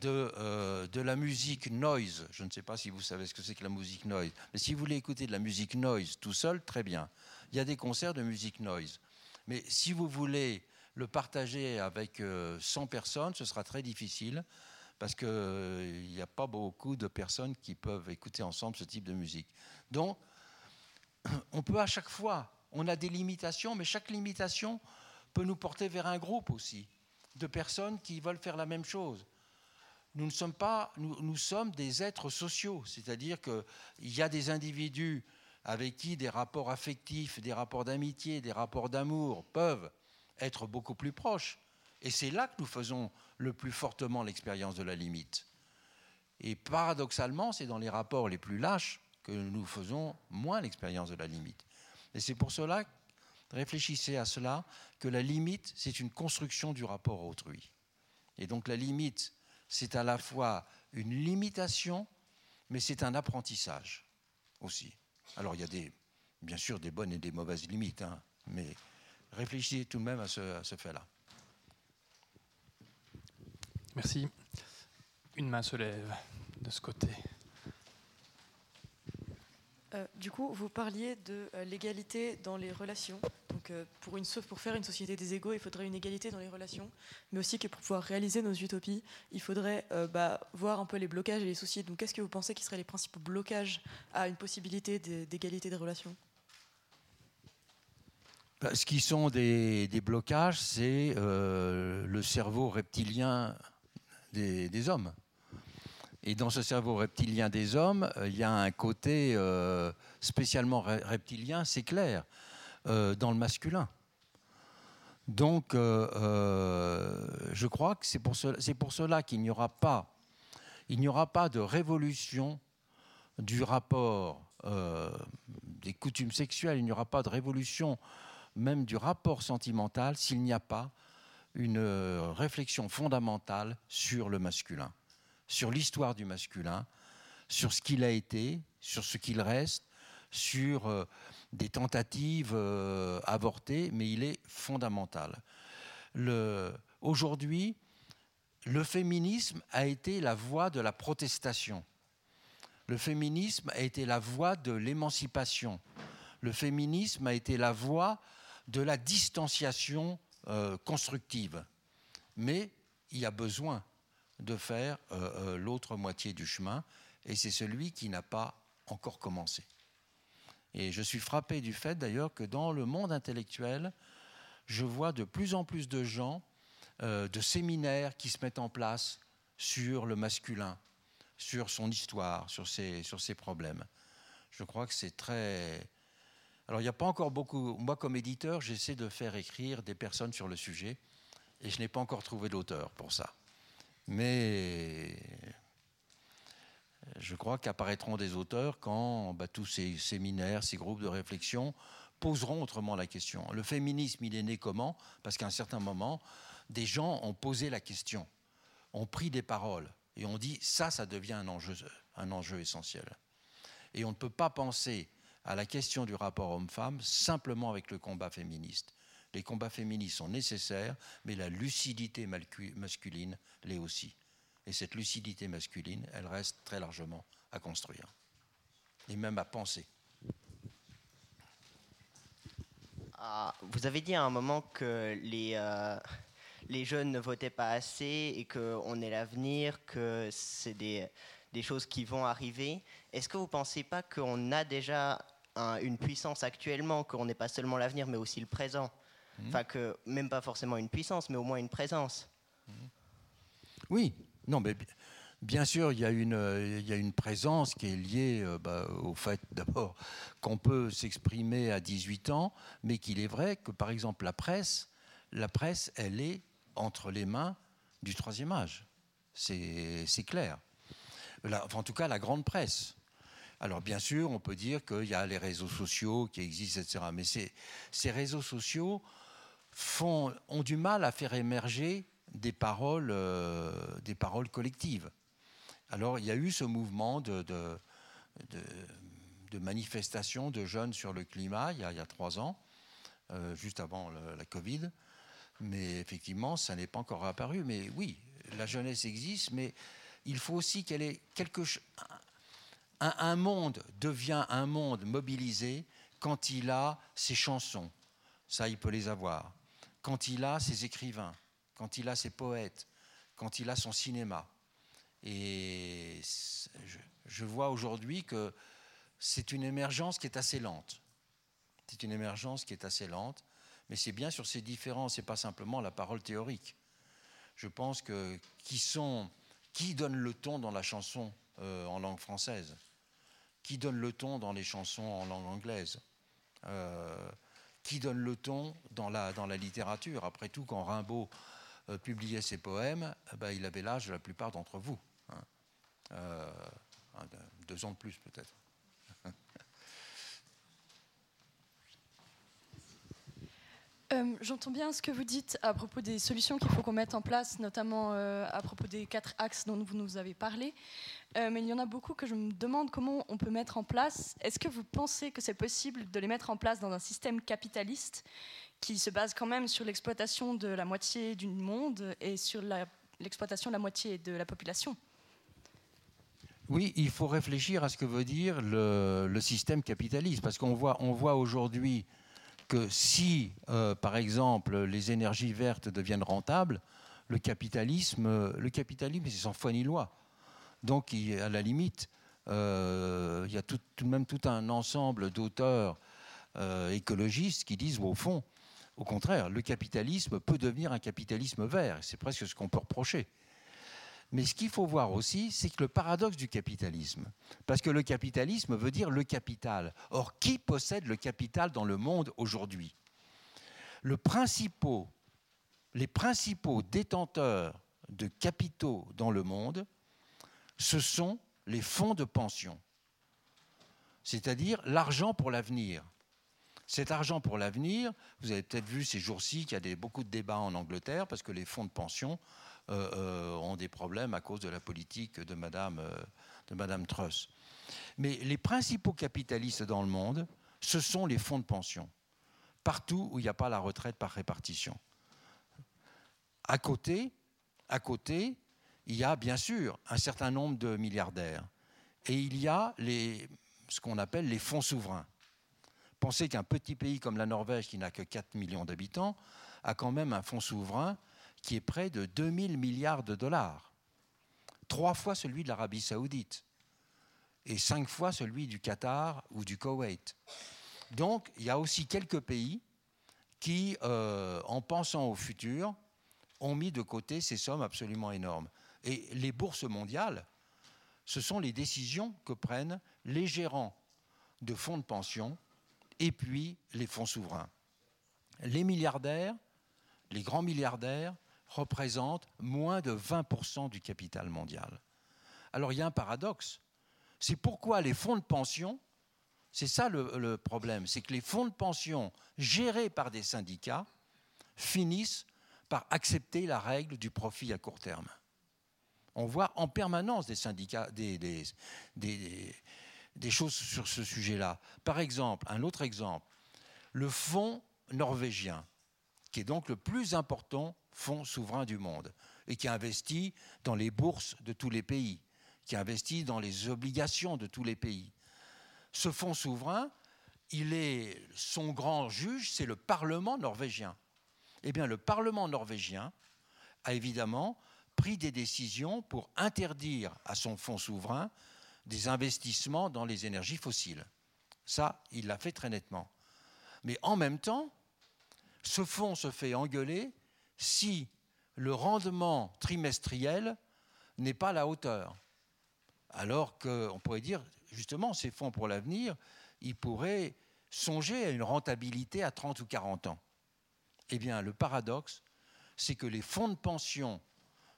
de, euh, de, la musique noise. Je ne sais pas si vous savez ce que c'est que la musique noise, mais si vous voulez écouter de la musique noise tout seul, très bien. Il y a des concerts de musique noise. Mais si vous voulez le partager avec 100 euh, personnes, ce sera très difficile parce qu'il euh, n'y a pas beaucoup de personnes qui peuvent écouter ensemble ce type de musique. Donc, on peut à chaque fois, on a des limitations, mais chaque limitation peut nous porter vers un groupe aussi de personnes qui veulent faire la même chose nous ne sommes pas, nous, sommes des êtres sociaux, c'est-à-dire qu'il y a des individus avec qui des rapports affectifs, des rapports d'amitié, des rapports d'amour peuvent être beaucoup plus proches. Et c'est là que nous faisons le plus fortement l'expérience de la limite. Et paradoxalement, c'est dans les rapports les plus lâches que nous faisons moins l'expérience de la limite. Et c'est pour cela, réfléchissez à cela, que la limite, c'est une construction du rapport à autrui. Et donc la limite, c'est à la fois une limitation, mais c'est un apprentissage aussi. Alors il y a des, bien sûr des bonnes et des mauvaises limites, hein, mais réfléchissez tout de même à ce, à ce fait-là. Merci. Une main se lève de ce côté. Euh, du coup, vous parliez de euh, l'égalité dans les relations. Donc, euh, pour, faire une société des égaux, il faudrait une égalité dans les relations, mais aussi que pour pouvoir réaliser nos utopies, il faudrait bah, voir un peu les blocages et les soucis. Donc, qu'est-ce que vous pensez qui seraient les principaux blocages à une possibilité d'égalité des relations? Bah, Ce qui sont des, blocages, c'est le cerveau reptilien des hommes. Et dans ce cerveau reptilien des hommes, euh, il y a un côté euh, spécialement reptilien, c'est clair, euh, dans le masculin. Donc, je crois que c'est pour, cela qu'il n'y aura pas, il n'y aura pas de révolution du rapport des coutumes sexuelles, il n'y aura pas de révolution même du rapport sentimental s'il n'y a pas une réflexion fondamentale sur le masculin sur l'histoire du masculin, sur ce qu'il a été, sur ce qu'il reste, sur euh, des tentatives euh, avortées, mais il est fondamental. aujourd'hui, le féminisme a été la voie de la protestation. Le féminisme a été la voie de l'émancipation. Le féminisme a été la voie de la distanciation euh, constructive. Mais il y a besoin de faire euh, l'autre moitié du chemin, et c'est celui qui n'a pas encore commencé. Et je suis frappé du fait d'ailleurs que dans le monde intellectuel, je vois de plus en plus de gens, euh, de séminaires qui se mettent en place sur le masculin, sur son histoire, sur ses, sur ses problèmes. Je crois que c'est très... Alors il n'y a pas encore beaucoup... Moi comme éditeur, j'essaie de faire écrire des personnes sur le sujet, et je n'ai pas encore trouvé d'auteur pour ça. Mais je crois qu'apparaîtront des auteurs quand bah, tous ces séminaires, ces groupes de réflexion poseront autrement la question. Le féminisme, il est né comment? Parce qu'à un certain moment, des gens ont posé la question, ont pris des paroles et ont dit ça, ça devient un enjeu, un enjeu essentiel. Et on ne peut pas penser à la question du rapport homme-femme simplement avec le combat féministe. Les combats féministes sont nécessaires, mais la lucidité masculine l'est aussi. Et cette lucidité masculine, elle reste très largement à construire, et même à penser. Ah, vous avez dit à un moment que les, euh, les jeunes ne votaient pas assez et qu'on est l'avenir, que c'est des, des, choses qui vont arriver. Est-ce que vous ne pensez pas qu'on a déjà une puissance actuellement, qu'on n'est pas seulement l'avenir, mais aussi le présent? Mmh. Enfin, que même pas forcément une puissance, mais au moins une présence. Oui, non, mais bien sûr, il y a une, il y a une présence qui est liée euh, bah, au fait d'abord qu'on peut s'exprimer à 18 ans, mais qu'il est vrai que, par exemple, la presse, la presse, elle est entre les mains du troisième âge. C'est clair. en tout cas, la grande presse. Alors bien sûr, on peut dire qu'il y a les réseaux sociaux qui existent, etc. Mais ces réseaux sociaux ont du mal à faire émerger des paroles, euh, des paroles collectives. Alors il y a eu ce mouvement de, de, de, manifestation de jeunes sur le climat il y a, trois ans, euh, juste avant la Covid. Mais effectivement, ça n'est pas encore apparu. Mais oui, la jeunesse existe, mais il faut aussi qu'elle ait quelque chose. Un, un, monde devient un monde mobilisé quand il a ses chansons. Ça, il peut les avoir. Quand il a ses écrivains quand il a ses poètes, quand il a son cinéma. Et je, vois aujourd'hui que c'est une émergence qui est assez lente. C'est une émergence qui est assez lente, mais c'est bien sur ces différences, c'est pas simplement la parole théorique. Je pense que qui sont, qui donne le ton dans la chanson euh, en langue française, qui donne le ton dans les chansons en langue anglaise, euh, qui donne le ton dans la, dans la littérature? Après tout, quand Rimbaud euh, publiait ses poèmes, eh ben, il avait l'âge de la plupart d'entre vous. Hein. Euh, deux ans de plus peut-être. Euh, j'entends bien ce que vous dites à propos des solutions qu'il faut qu'on mette en place, notamment à propos des quatre axes dont vous nous avez parlé. mais il y en a beaucoup que je me demande comment on peut mettre en place. Est-ce que vous pensez que c'est possible de les mettre en place dans un système capitaliste? Qui se base quand même sur l'exploitation de la moitié du monde et sur l'exploitation de la moitié de la population. Oui, il faut réfléchir à ce que veut dire le, système capitaliste, parce qu'on voit, on voit aujourd'hui que si, euh, par exemple, les énergies vertes deviennent rentables, le capitalisme, le capitalisme, c'est sans foi ni loi. Donc, à la limite, euh, il y a tout, de même tout un ensemble d'auteurs euh, écologistes qui disent, au fond, au contraire, le capitalisme peut devenir un capitalisme vert. C'est presque ce qu'on peut reprocher. Mais ce qu'il faut voir aussi, c'est que le paradoxe du capitalisme, parce que le capitalisme veut dire le capital. Or, qui possède le capital dans le monde aujourd'hui? Les principaux détenteurs de capitaux dans le monde, ce sont les fonds de pension, c'est-à-dire l'argent pour l'avenir. Cet argent pour l'avenir, vous avez peut-être vu ces jours-ci qu'il y a beaucoup de débats en Angleterre parce que les fonds de pension euh, euh, ont des problèmes à cause de la politique de Madame, euh, de Madame Truss. Mais les principaux capitalistes dans le monde, ce sont les fonds de pension, partout où il n'y a pas la retraite par répartition. À côté, à côté, il y a bien sûr un certain nombre de milliardaires. Et il y a ce qu'on appelle les fonds souverains. Pensez qu'un petit pays comme la Norvège, qui n'a que 4 millions d'habitants, a quand même un fonds souverain qui est près de 2000 milliards de dollars. Trois fois celui de l'Arabie saoudite et cinq fois celui du Qatar ou du Koweït. Donc il y a aussi quelques pays qui, euh, en pensant au futur, ont mis de côté ces sommes absolument énormes. Et les bourses mondiales, ce sont les décisions que prennent les gérants de fonds de pension et puis les fonds souverains. Les milliardaires, les grands milliardaires, représentent moins de 20% du capital mondial. Alors il y a un paradoxe. C'est pourquoi les fonds de pension, c'est ça le, problème, c'est que les fonds de pension gérés par des syndicats finissent par accepter la règle du profit à court terme. On voit en permanence des syndicats, des, des, des choses sur ce sujet-là. Par exemple, un autre exemple, le fonds norvégien, qui est donc le plus important fonds souverain du monde et qui investit dans les bourses de tous les pays, qui investit dans les obligations de tous les pays. Ce fonds souverain, il est son grand juge, c'est le Parlement norvégien. Eh bien, le Parlement norvégien a évidemment pris des décisions pour interdire à son fonds souverain des investissements dans les énergies fossiles. Ça, il l'a fait très nettement. Mais en même temps, ce fonds se fait engueuler si le rendement trimestriel n'est pas à la hauteur. Alors qu'on pourrait dire, justement, ces fonds pour l'avenir, ils pourraient songer à une rentabilité à 30 ou 40 ans. Eh bien, le paradoxe, c'est que les fonds de pension,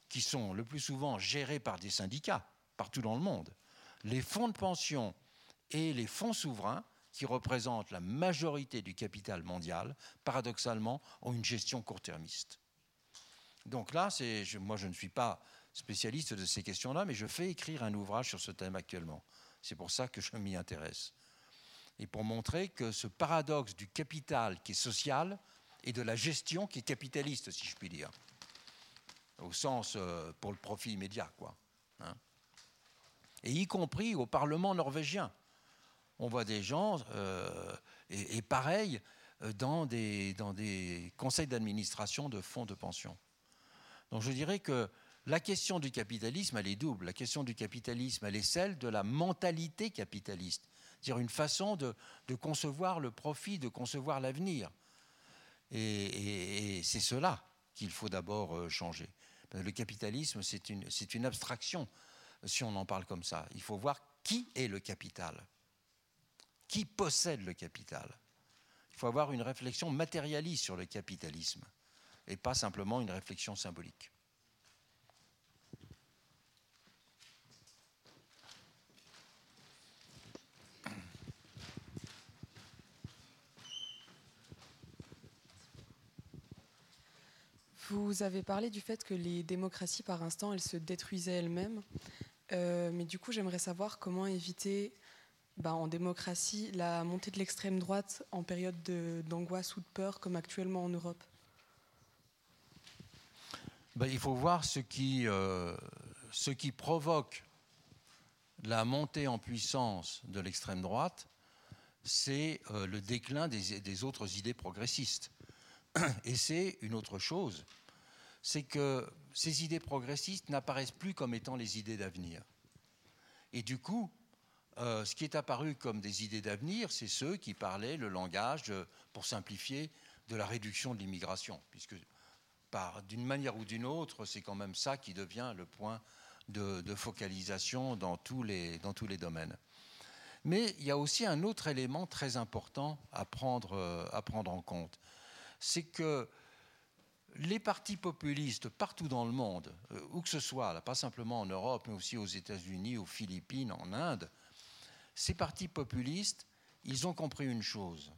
qui sont le plus souvent gérés par des syndicats partout dans le monde, les fonds de pension et les fonds souverains, qui représentent la majorité du capital mondial, paradoxalement, ont une gestion court-termiste. Donc là, moi je ne suis pas spécialiste de ces questions-là, mais je fais écrire un ouvrage sur ce thème actuellement. C'est pour ça que je m'y intéresse. Et pour montrer que ce paradoxe du capital qui est social et de la gestion qui est capitaliste, si je puis dire, au sens euh, pour le profit immédiat, quoi. Hein. Et y compris au Parlement norvégien. On voit des gens, euh, et, pareil, euh, dans des, conseils d'administration de fonds de pension. Donc je dirais que la question du capitalisme, elle est double. La question du capitalisme, elle est celle de la mentalité capitaliste, c'est-à-dire une façon de, concevoir le profit, de concevoir l'avenir. Et, c'est cela qu'il faut d'abord euh, changer. Le capitalisme, c'est une abstraction, si on en parle comme ça. Il faut voir qui est le capital, qui possède le capital. Il faut avoir une réflexion matérialiste sur le capitalisme et pas simplement une réflexion symbolique. Vous avez parlé du fait que les démocraties, par instant, elles se détruisaient elles-mêmes. Euh, mais du coup, j'aimerais savoir comment éviter, bah, en démocratie, la montée de l'extrême droite en période d'angoisse ou de peur, comme actuellement en Europe. Ben, il faut voir ce qui, euh, ce qui provoque la montée en puissance de l'extrême droite, c'est euh, le déclin des, autres idées progressistes. Et c'est une autre chose, c'est que ces idées progressistes n'apparaissent plus comme étant les idées d'avenir. Et du coup, euh, ce qui est apparu comme des idées d'avenir, c'est ceux qui parlaient le langage, pour simplifier, de la réduction de l'immigration, puisque d'une manière ou d'une autre, c'est quand même ça qui devient le point de, focalisation dans tous, les, dans tous, les, domaines. Mais il y a aussi un autre élément très important à prendre, euh, à prendre en compte. C'est que les partis populistes partout dans le monde, euh, où que ce soit, pas simplement en Europe, mais aussi aux États-Unis, aux Philippines, en Inde, ces partis populistes, ils ont compris une chose,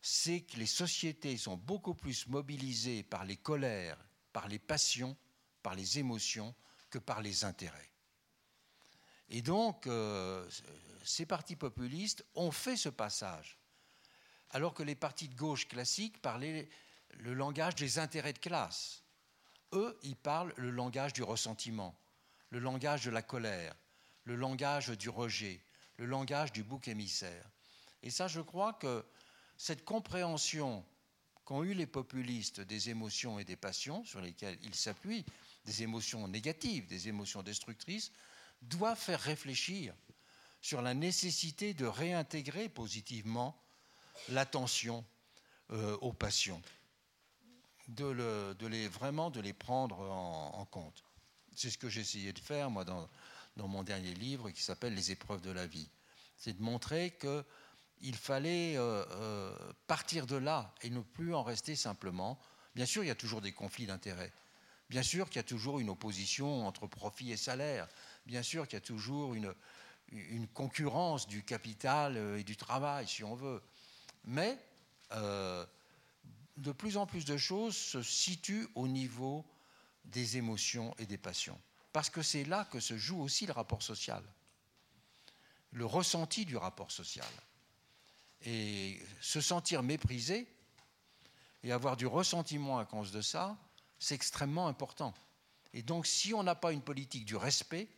c'est que les sociétés sont beaucoup plus mobilisées par les colères, par les passions, par les émotions, que par les intérêts. Et donc, euh, ces partis populistes ont fait ce passage, alors que les partis de gauche classiques parlaient le langage des intérêts de classe. eux, ils parlent le langage du ressentiment, le langage de la colère, le langage du rejet, le langage du bouc émissaire. Et ça, je crois que cette compréhension qu'ont eu les populistes des émotions et des passions sur lesquelles ils s'appuient, des émotions négatives, des émotions destructrices, doit faire réfléchir sur la nécessité de réintégrer positivement l'attention euh, aux passions, de, les, vraiment de les prendre en, compte. C'est ce que j'ai essayé de faire, moi, dans, mon dernier livre qui s'appelle Les épreuves de la vie. C'est de montrer qu'il fallait euh, euh, partir de là et ne plus en rester simplement. Bien sûr, il y a toujours des conflits d'intérêts. Bien sûr qu'il y a toujours une opposition entre profit et salaire. Bien sûr qu'il y a toujours une, une concurrence du capital et du travail, si on veut. Mais euh, de plus en plus de choses se situent au niveau des émotions et des passions. Parce que c'est là que se joue aussi le rapport social, le ressenti du rapport social. Et se sentir méprisé et avoir du ressentiment à cause de ça, c'est extrêmement important. Et donc si on n'a pas une politique du respect,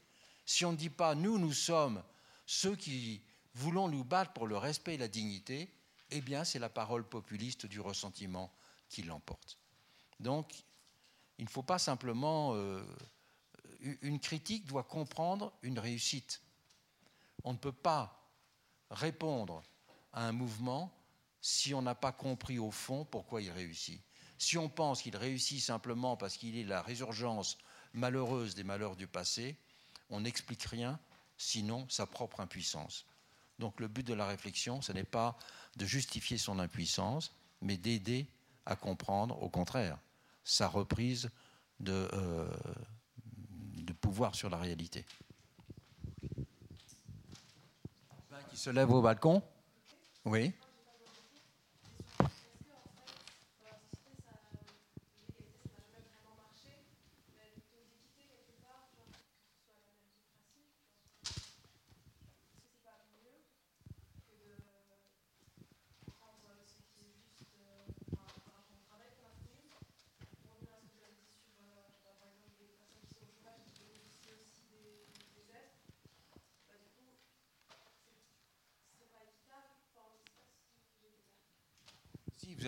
si on ne dit pas nous, nous sommes ceux qui voulons nous battre pour le respect et la dignité, eh bien c'est la parole populiste du ressentiment qui l'emporte. Donc il ne faut pas simplement... Euh, une critique doit comprendre une réussite. On ne peut pas répondre à un mouvement si on n'a pas compris au fond pourquoi il réussit. Si on pense qu'il réussit simplement parce qu'il est la résurgence malheureuse des malheurs du passé, on n'explique rien, sinon sa propre impuissance. Donc le but de la réflexion, ce n'est pas de justifier son impuissance, mais d'aider à comprendre, au contraire, sa reprise de, euh, de pouvoir sur la réalité. Qui se lève au balcon? Oui.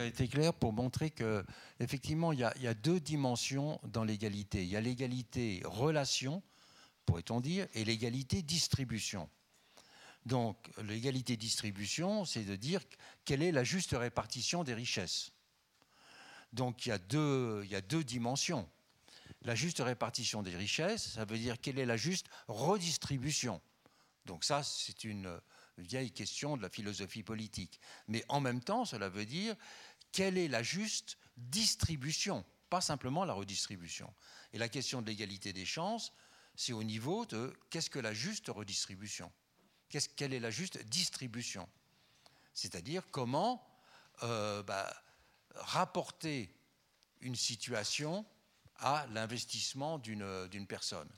Avez été clair pour montrer que effectivement il y, a, deux dimensions dans l'égalité. Il y a l'égalité relation, pourrait-on dire, et l'égalité distribution. Donc l'égalité distribution, c'est de dire quelle est la juste répartition des richesses. Donc il y a il y a deux dimensions. La juste répartition des richesses, ça veut dire quelle est la juste redistribution. Donc ça, c'est une, vieille question de la philosophie politique. Mais en même temps, cela veut dire quelle est la juste distribution, pas simplement la redistribution. Et la question de l'égalité des chances, c'est au niveau de qu'est-ce que la juste redistribution? Quelle est la juste distribution? C'est-à-dire comment euh, bah, rapporter une situation à l'investissement d'une personne.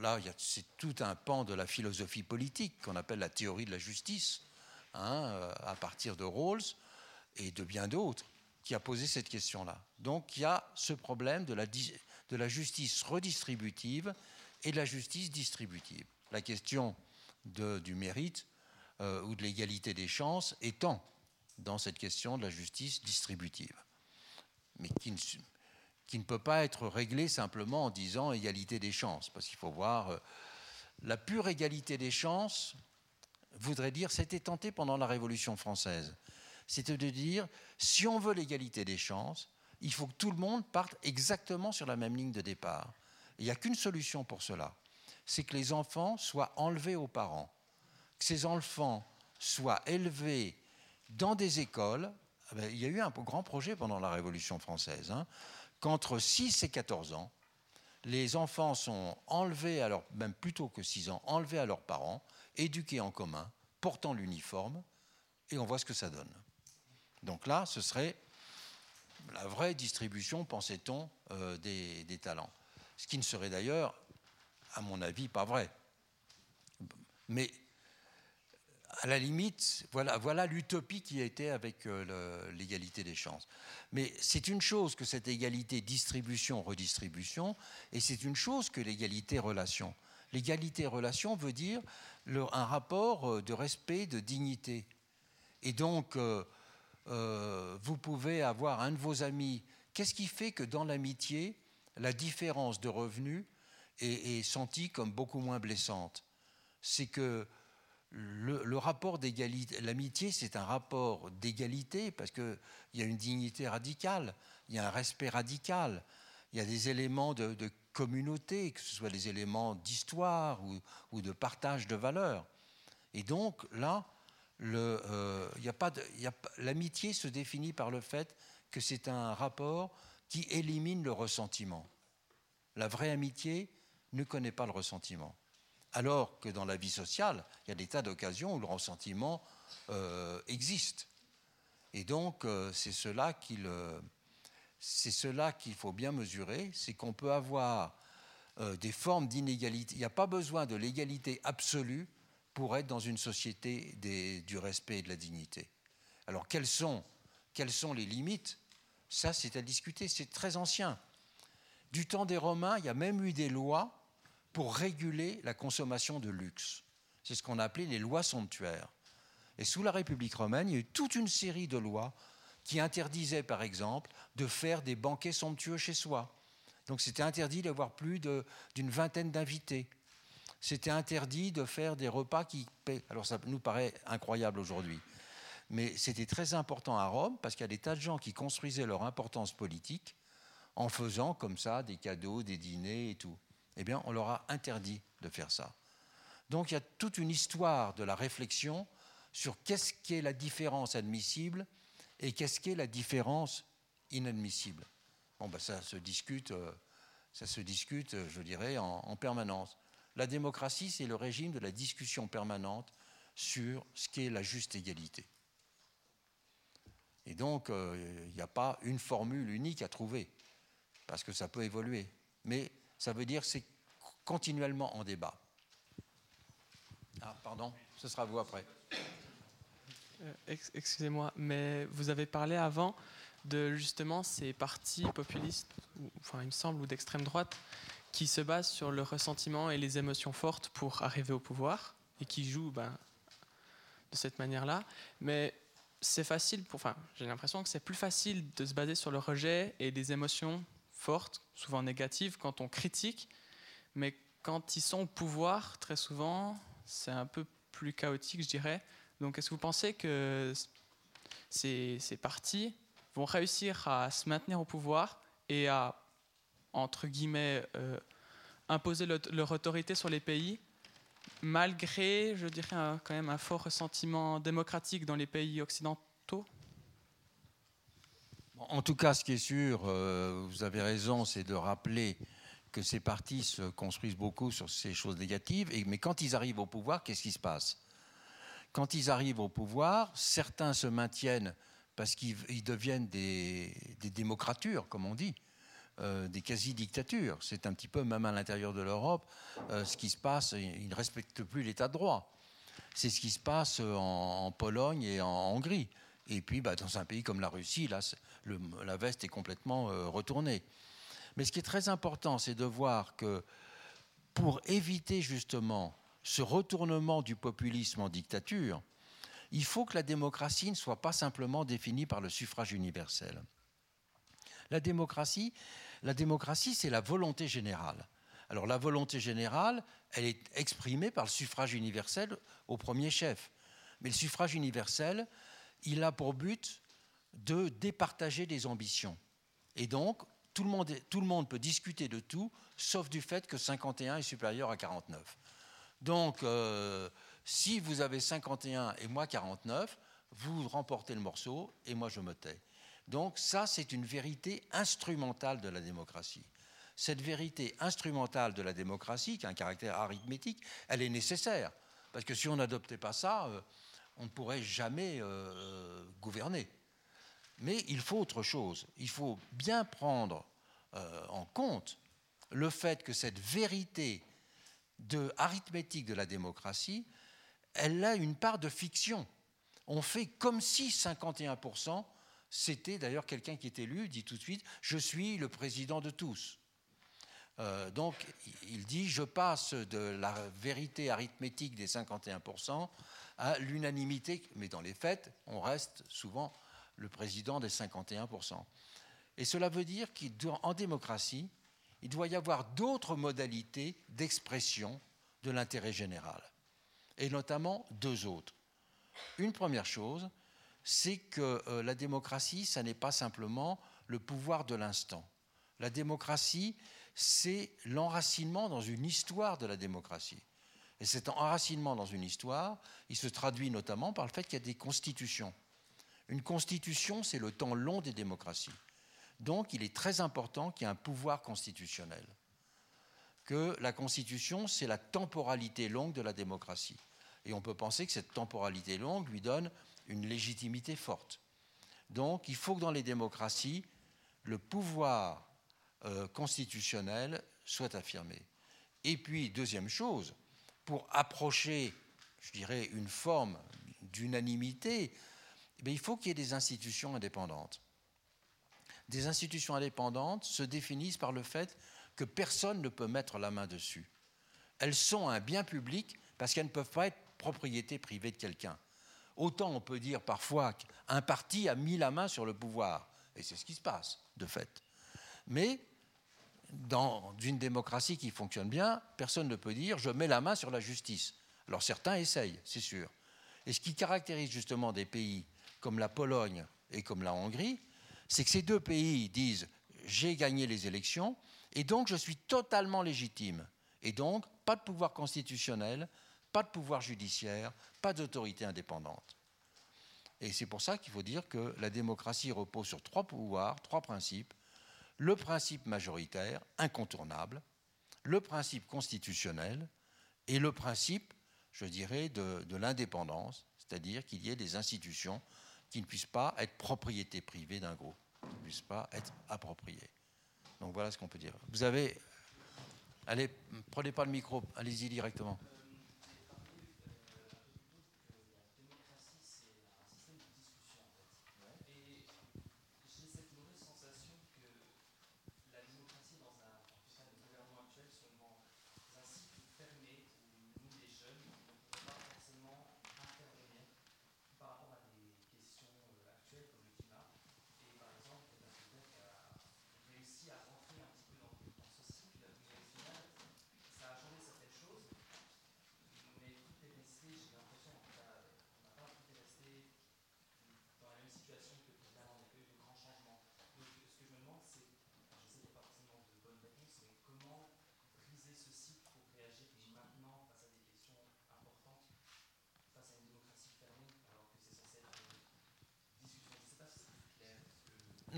Là, c'est tout un pan de la philosophie politique qu'on appelle la théorie de la justice, hein, euh, à partir de Rawls et de bien d'autres, qui a posé cette question-là. Donc il y a ce problème de la, justice redistributive et de la justice distributive. La question du mérite euh, ou de l'égalité des chances étant dans cette question de la justice distributive, mais qui ne, peut pas être réglé simplement en disant égalité des chances, parce qu'il faut voir, euh, la pure égalité des chances voudrait dire, c'était tenté pendant la Révolution française, c'était de dire, si on veut l'égalité des chances, il faut que tout le monde parte exactement sur la même ligne de départ. Il n'y a qu'une solution pour cela, c'est que les enfants soient enlevés aux parents, que ces enfants soient élevés dans des écoles. Ah ben, il y a eu un grand projet pendant la Révolution française. Hein qu'entre 6 et 14 ans, les enfants sont enlevés, alors même plutôt que 6 ans, enlevés à leurs parents, éduqués en commun, portant l'uniforme, et on voit ce que ça donne. Donc là, ce serait la vraie distribution, pensait-on, euh, des, talents. Ce qui ne serait d'ailleurs, à mon avis, pas vrai. Mais à la limite, voilà, l'utopie qui a été avec euh, l'égalité des chances. Mais c'est une chose que cette égalité distribution-redistribution, et c'est une chose que l'égalité relation. L'égalité relation veut dire un rapport euh, de respect, de dignité. Et donc, vous pouvez avoir un de vos amis. Qu'est-ce qui fait que dans l'amitié, la différence de revenus est, est sentie comme beaucoup moins blessante? C'est que le, rapport d'égalité, l'amitié, c'est un rapport d'égalité parce qu'il y a une dignité radicale, il y a un respect radical, il y a des éléments de, communauté, que ce soit des éléments d'histoire ou, de partage de valeurs. Et donc là, euh, l'amitié se définit par le fait que c'est un rapport qui élimine le ressentiment. La vraie amitié ne connaît pas le ressentiment. Alors que dans la vie sociale, il y a des tas d'occasions où le ressentiment euh, existe. Et donc, euh, c'est cela qu'il faut bien mesurer, c'est qu'on peut avoir des formes d'inégalité. Il n'y a pas besoin de l'égalité absolue pour être dans une société du respect et de la dignité. Alors, quelles sont, quelles sont les limites? Ça, c'est à discuter, c'est très ancien. Du temps des Romains, il y a même eu des lois pour réguler la consommation de luxe. C'est ce qu'on appelait les lois somptuaires. Et sous la République romaine, il y a eu toute une série de lois qui interdisaient, par exemple, de faire des banquets somptueux chez soi. Donc c'était interdit d'avoir plus d'une vingtaine d'invités. C'était interdit de faire des repas qui paient. Alors ça nous paraît incroyable aujourd'hui. Mais c'était très important à Rome parce qu'il y a des tas de gens qui construisaient leur importance politique en faisant comme ça des cadeaux, des dîners et tout eh bien, on leur a interdit de faire ça. Donc il y a toute une histoire de la réflexion sur qu'est-ce qu'est la différence admissible et qu'est-ce qu'est la différence inadmissible. Bon, ben, ça se discute, euh, ça se discute, je dirais, en, permanence. La démocratie, c'est le régime de la discussion permanente sur ce qu'est la juste égalité. Et donc, euh, il n'y a pas une formule unique à trouver, parce que ça peut évoluer. Mais ça veut dire c'est continuellement en débat. Ah, pardon, ce sera vous après. Euh, excusez-moi, mais vous avez parlé avant de justement ces partis populistes, enfin il me semble, ou d'extrême droite, qui se basent sur le ressentiment et les émotions fortes pour arriver au pouvoir et qui jouent ben, de cette manière-là. Mais c'est facile, enfin j'ai l'impression que c'est plus facile de se baser sur le rejet et des émotions fortes, souvent négatives, quand on critique, mais quand ils sont au pouvoir, très souvent, c'est un peu plus chaotique, je dirais. Donc, est-ce que vous pensez que ces partis vont réussir à se maintenir au pouvoir et à, entre guillemets, euh, imposer leur autorité sur les pays, malgré, je dirais, quand même un fort ressentiment démocratique dans les pays occidentaux? En tout cas, ce qui est sûr, euh, vous avez raison, c'est de rappeler que ces partis se construisent beaucoup sur ces choses négatives. Mais quand ils arrivent au pouvoir, qu'est-ce qui se passe? Quand ils arrivent au pouvoir, certains se maintiennent parce qu'ils deviennent des, démocratures, comme on dit, euh, des quasi-dictatures. C'est un petit peu, même à l'intérieur de l'Europe, euh, ce qui se passe. Ils ne respectent plus l'état de droit. C'est ce qui se passe en, Pologne et en Hongrie. Et puis, bah, dans un pays comme la Russie, là, la veste est complètement euh, retournée. Mais ce qui est très important, c'est de voir que pour éviter justement ce retournement du populisme en dictature, il faut que la démocratie ne soit pas simplement définie par le suffrage universel. La démocratie, la démocratie, c'est la volonté générale. Alors la volonté générale, elle est exprimée par le suffrage universel au premier chef. Mais le suffrage universel, il a pour but de départager des ambitions. Et donc, tout le, monde, tout le monde peut discuter de tout, sauf du fait que 51 est supérieur à 49. Donc, euh, si vous avez 51 et moi 49, vous remportez le morceau et moi je me tais. Donc ça, c'est une vérité instrumentale de la démocratie. Cette vérité instrumentale de la démocratie, qui a un caractère arithmétique, elle est nécessaire. Parce que si on n'adoptait pas ça, euh, on ne pourrait jamais euh, gouverner. Mais il faut autre chose. Il faut bien prendre euh, en compte le fait que cette vérité de arithmétique de la démocratie, elle a une part de fiction. On fait comme si 51%, c'était d'ailleurs quelqu'un qui est élu, dit tout de suite, je suis le président de tous. Euh, donc, il dit, je passe de la vérité arithmétique des 51% à l'unanimité, mais dans les faits, on reste souvent le président des 51%. Et cela veut dire qu'en démocratie, il doit y avoir d'autres modalités d'expression de l'intérêt général, et notamment deux autres. Une première chose, c'est que euh, la démocratie, ça n'est pas simplement le pouvoir de l'instant. La démocratie, c'est l'enracinement dans une histoire de la démocratie. Et cet enracinement dans une histoire, il se traduit notamment par le fait qu'il y a des constitutions. Une constitution, c'est le temps long des démocraties. Donc, il est très important qu'il y ait un pouvoir constitutionnel. Que la constitution, c'est la temporalité longue de la démocratie. Et on peut penser que cette temporalité longue lui donne une légitimité forte. Donc, il faut que dans les démocraties, le pouvoir euh, constitutionnel soit affirmé. Et puis, deuxième chose, pour approcher, je dirais, une forme d'unanimité, eh il faut qu'il y ait des institutions indépendantes. Des institutions indépendantes se définissent par le fait que personne ne peut mettre la main dessus. Elles sont un bien public parce qu'elles ne peuvent pas être propriété privée de quelqu'un. Autant on peut dire parfois qu'un parti a mis la main sur le pouvoir, et c'est ce qui se passe, de fait. Mais dans une démocratie qui fonctionne bien, personne ne peut dire je mets la main sur la justice. Alors certains essayent, c'est sûr. Et ce qui caractérise justement des pays comme la Pologne et comme la Hongrie, c'est que ces deux pays disent j'ai gagné les élections et donc je suis totalement légitime. Et donc pas de pouvoir constitutionnel, pas de pouvoir judiciaire, pas d'autorité indépendante. Et c'est pour ça qu'il faut dire que la démocratie repose sur trois pouvoirs, trois principes le principe majoritaire, incontournable, le principe constitutionnel et le principe, je dirais, de, l'indépendance, c'est-à-dire qu'il y ait des institutions qui ne puissent pas être propriété privée d'un groupe, qui ne puissent pas être appropriées. Donc voilà ce qu'on peut dire. Vous avez... Allez, prenez pas le micro, allez-y directement.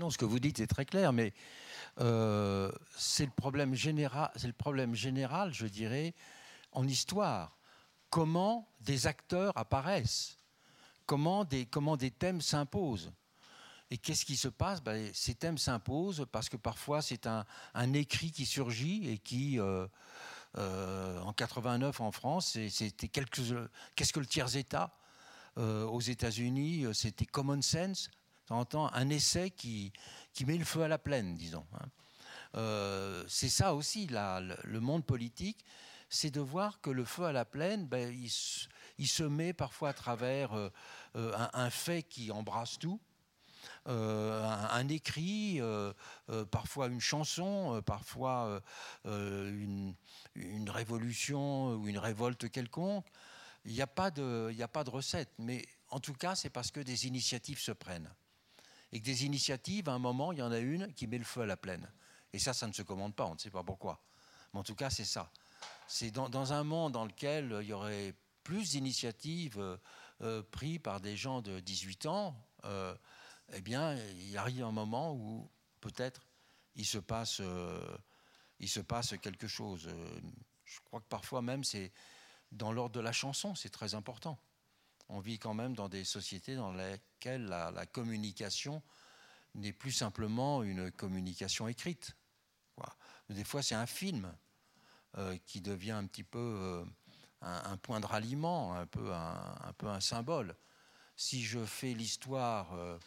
Non, ce que vous dites est très clair, mais euh, c'est le problème général, le problème général, je dirais, en histoire. Comment des acteurs apparaissent? Comment des, comment des thèmes s'imposent? Et qu'est-ce qui se passe? Ben, Ces thèmes s'imposent parce que parfois c'est un, écrit qui surgit et qui, euh, euh, en 89 en France, c'était qu'est-ce que le tiers-État Aux États-Unis, c'était common sense? Entend un essai qui, qui met le feu à la plaine, disons. Hein. Euh, c'est ça aussi, le monde politique, c'est de voir que le feu à la plaine, ben, il, se met parfois à travers euh, euh, un, fait qui embrasse tout, un, écrit, parfois une chanson, parfois une, révolution ou une révolte quelconque. Il n'y a pas de recette, mais en tout cas, c'est parce que des initiatives se prennent et que des initiatives, à un moment, il y en a une qui met le feu à la plaine. Et ça, ça ne se commande pas, on ne sait pas pourquoi. Mais en tout cas, c'est ça. C'est dans, un monde dans lequel il y aurait plus d'initiatives euh, euh, prises par des gens de 18 ans, euh, eh bien, il arrive un moment où peut-être il se passe, il se passe quelque chose. Je crois que parfois même, c'est dans l'ordre de la chanson, c'est très important on vit quand même dans des sociétés dans lesquelles la, communication n'est plus simplement une communication écrite. Des fois, c'est un film euh, qui devient un petit peu, euh, un, point de ralliement, un peu un, symbole. Si je fais l'histoire euh,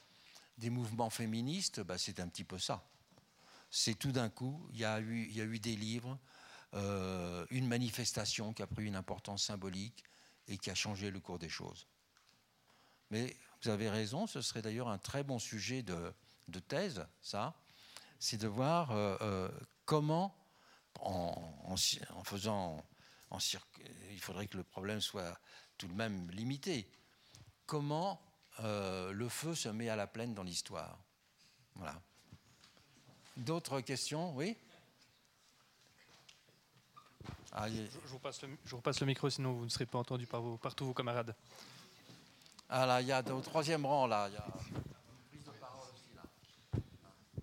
des mouvements féministes, bah, c'est un petit peu ça. C'est tout d'un coup, il y, a eu, des livres, une manifestation qui a pris une importance symbolique et qui a changé le cours des choses. Mais vous avez raison, ce serait d'ailleurs un très bon sujet de, thèse, ça, c'est de voir euh, comment, en, en, faisant il faudrait que le problème soit tout de même limité. Comment euh, le feu se met à la plaine dans l'histoire Voilà. D'autres questions? Oui? Ah, je, vous passe le, je, vous passe le, micro, sinon vous ne serez pas entendu par, vos, par tous vos camarades. Ah là, il y a au troisième rang, là. Y a...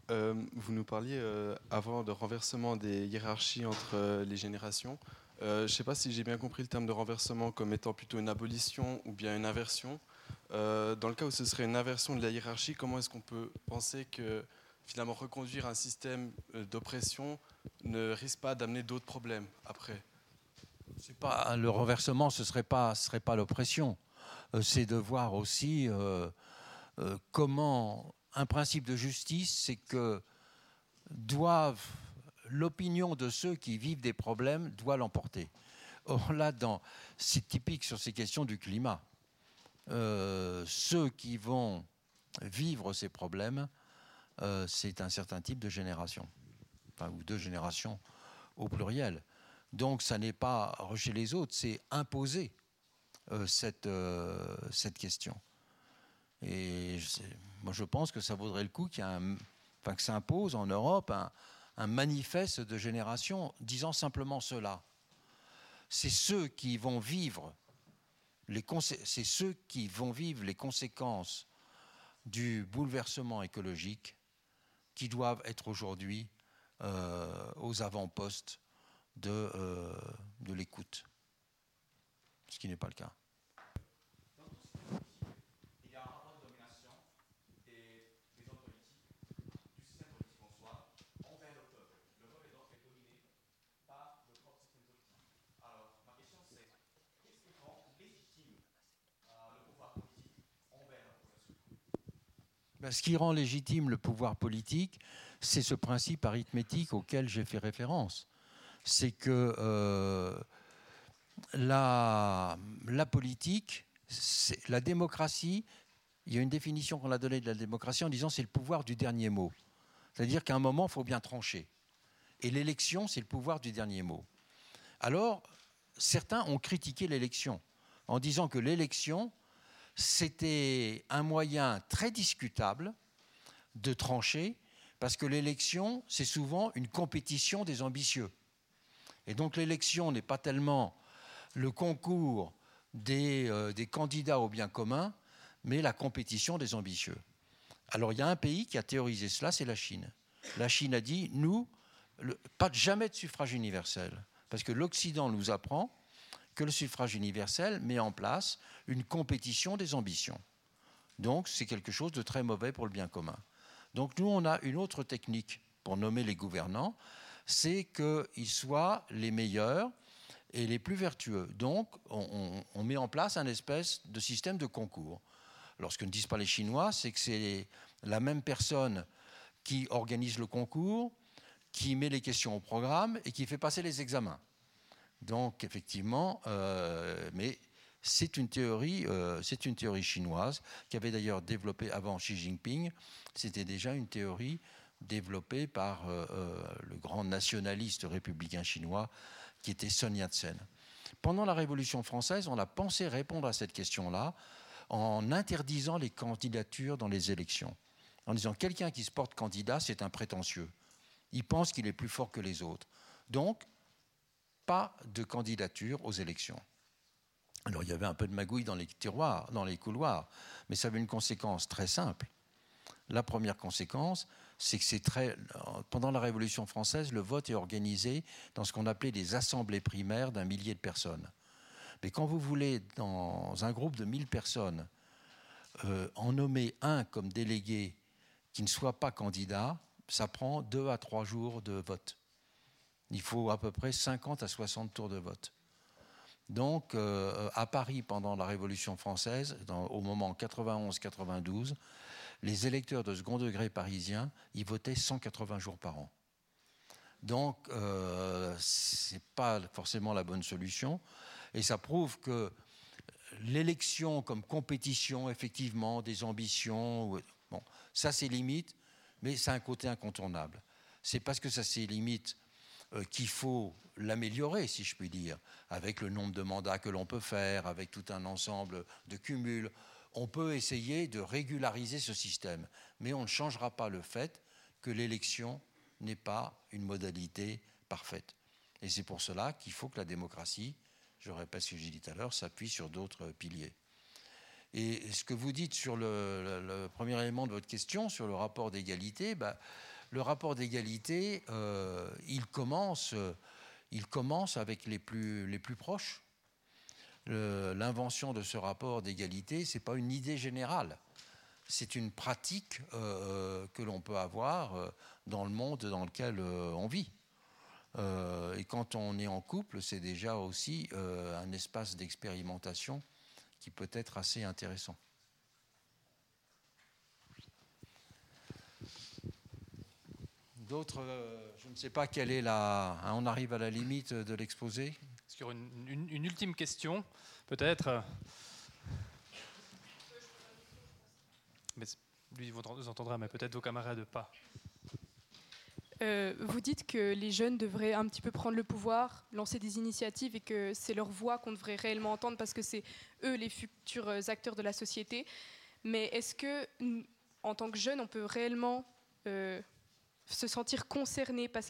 Euh, vous nous parliez euh, avant de renversement des hiérarchies entre les générations. Euh, je ne sais pas si j'ai bien compris le terme de renversement comme étant plutôt une abolition ou bien une inversion. Euh, dans le cas où ce serait une inversion de la hiérarchie, comment est-ce qu'on peut penser que finalement reconduire un système euh, d'oppression ne risque pas d'amener d'autres problèmes après pas, Le renversement, ce ne serait pas, serait pas l'oppression. c'est de voir aussi comment un principe de justice, c'est que doivent l'opinion de ceux qui vivent des problèmes doit l'emporter. Or là, c'est typique sur ces questions du climat. Euh, ceux qui vont vivre ces problèmes, euh, c'est un certain type de génération, ou deux générations au pluriel. Donc ça n'est pas rejeter les autres, c'est imposer euh, cette, cette question. Et moi je pense que ça vaudrait le coup qu'il enfin, que ça impose en Europe un, un manifeste de génération disant simplement cela. C'est ceux qui vont vivre c'est ceux qui vont vivre les conséquences du bouleversement écologique qui doivent être aujourd'hui euh, aux avant-postes de, euh, de l'écoute, ce qui n'est pas le cas. Ce qui rend légitime le pouvoir politique, c'est ce principe arithmétique auquel j'ai fait référence. C'est que euh, la, la, politique, la démocratie, il y a une définition qu'on a donnée de la démocratie en disant c'est le pouvoir du dernier mot. C'est-à-dire qu'à un moment, il faut bien trancher. Et l'élection, c'est le pouvoir du dernier mot. Alors, certains ont critiqué l'élection en disant que l'élection, c'était un moyen très discutable de trancher, parce que l'élection, c'est souvent une compétition des ambitieux. Et donc l'élection n'est pas tellement le concours des, euh, candidats au bien commun, mais la compétition des ambitieux. Alors il y a un pays qui a théorisé cela, c'est la Chine. La Chine a dit, nous, pas jamais de suffrage universel, parce que l'Occident nous apprend que le suffrage universel met en place une compétition des ambitions. Donc c'est quelque chose de très mauvais pour le bien commun. Donc nous, on a une autre technique pour nommer les gouvernants, c'est qu'ils soient les meilleurs et les plus vertueux. Donc on, met en place un espèce de système de concours. Alors ce que ne disent pas les Chinois, c'est que c'est la même personne qui organise le concours, qui met les questions au programme et qui fait passer les examens. Donc effectivement, euh, mais c'est une théorie, euh, c'est une théorie chinoise qui avait d'ailleurs développé avant Xi Jinping. C'était déjà une théorie développée par euh, le grand nationaliste républicain chinois qui était Sun Yat-sen. Pendant la Révolution française, on a pensé répondre à cette question-là en interdisant les candidatures dans les élections, en disant quelqu'un qui se porte candidat, c'est un prétentieux. Il pense qu'il est plus fort que les autres. Donc, pas de candidature aux élections. Alors il y avait un peu de magouille dans les tiroirs, dans les couloirs, mais ça avait une conséquence très simple. La première conséquence, c'est que c'est très. Pendant la Révolution française, le vote est organisé dans ce qu'on appelait des assemblées primaires d'un millier de personnes. Mais quand vous voulez, dans un groupe de 1000 personnes, euh, en nommer un comme délégué qui ne soit pas candidat, ça prend deux à trois jours de vote. Il faut à peu près 50 à 60 tours de vote. Donc, à Paris, pendant la Révolution française, au moment 91-92, les électeurs de second degré parisiens, ils votaient 180 jours par an. Donc, euh, ce n'est pas forcément la bonne solution. Et ça prouve que l'élection comme compétition, effectivement, des ambitions, bon, ça c'est limite, mais c'est un côté incontournable. C'est parce que ça c'est limite euh, qu'il faut l'améliorer, si je puis dire, avec le nombre de mandats que l'on peut faire, avec tout un ensemble de cumuls. On peut essayer de régulariser ce système, mais on ne changera pas le fait que l'élection n'est pas une modalité parfaite. Et c'est pour cela qu'il faut que la démocratie, je répète ce que j'ai dit tout à l'heure, s'appuie sur d'autres piliers. Et ce que vous dites sur le, premier élément de votre question, sur le rapport d'égalité, bah, le rapport d'égalité, euh, il, commence, il commence avec les plus, les plus proches. L'invention de ce rapport d'égalité, ce n'est pas une idée générale c'est une pratique euh, que l'on peut avoir euh, dans le monde dans lequel euh, on vit. et quand on est en couple, c'est déjà aussi un espace d'expérimentation qui peut être assez intéressant. D'autres, je ne sais pas quelle est la. Hein, on arrive à la limite de l'exposé. Est-ce qu'il y aura une ultime question, peut-être Mais lui, vous entendra, mais peut-être vos camarades pas. Euh, vous dites que les jeunes devraient un petit peu prendre le pouvoir, lancer des initiatives et que c'est leur voix qu'on devrait réellement entendre parce que c'est eux les futurs acteurs de la société. Mais est-ce que, en tant que jeunes, on peut réellement euh, se sentir concerné par ce,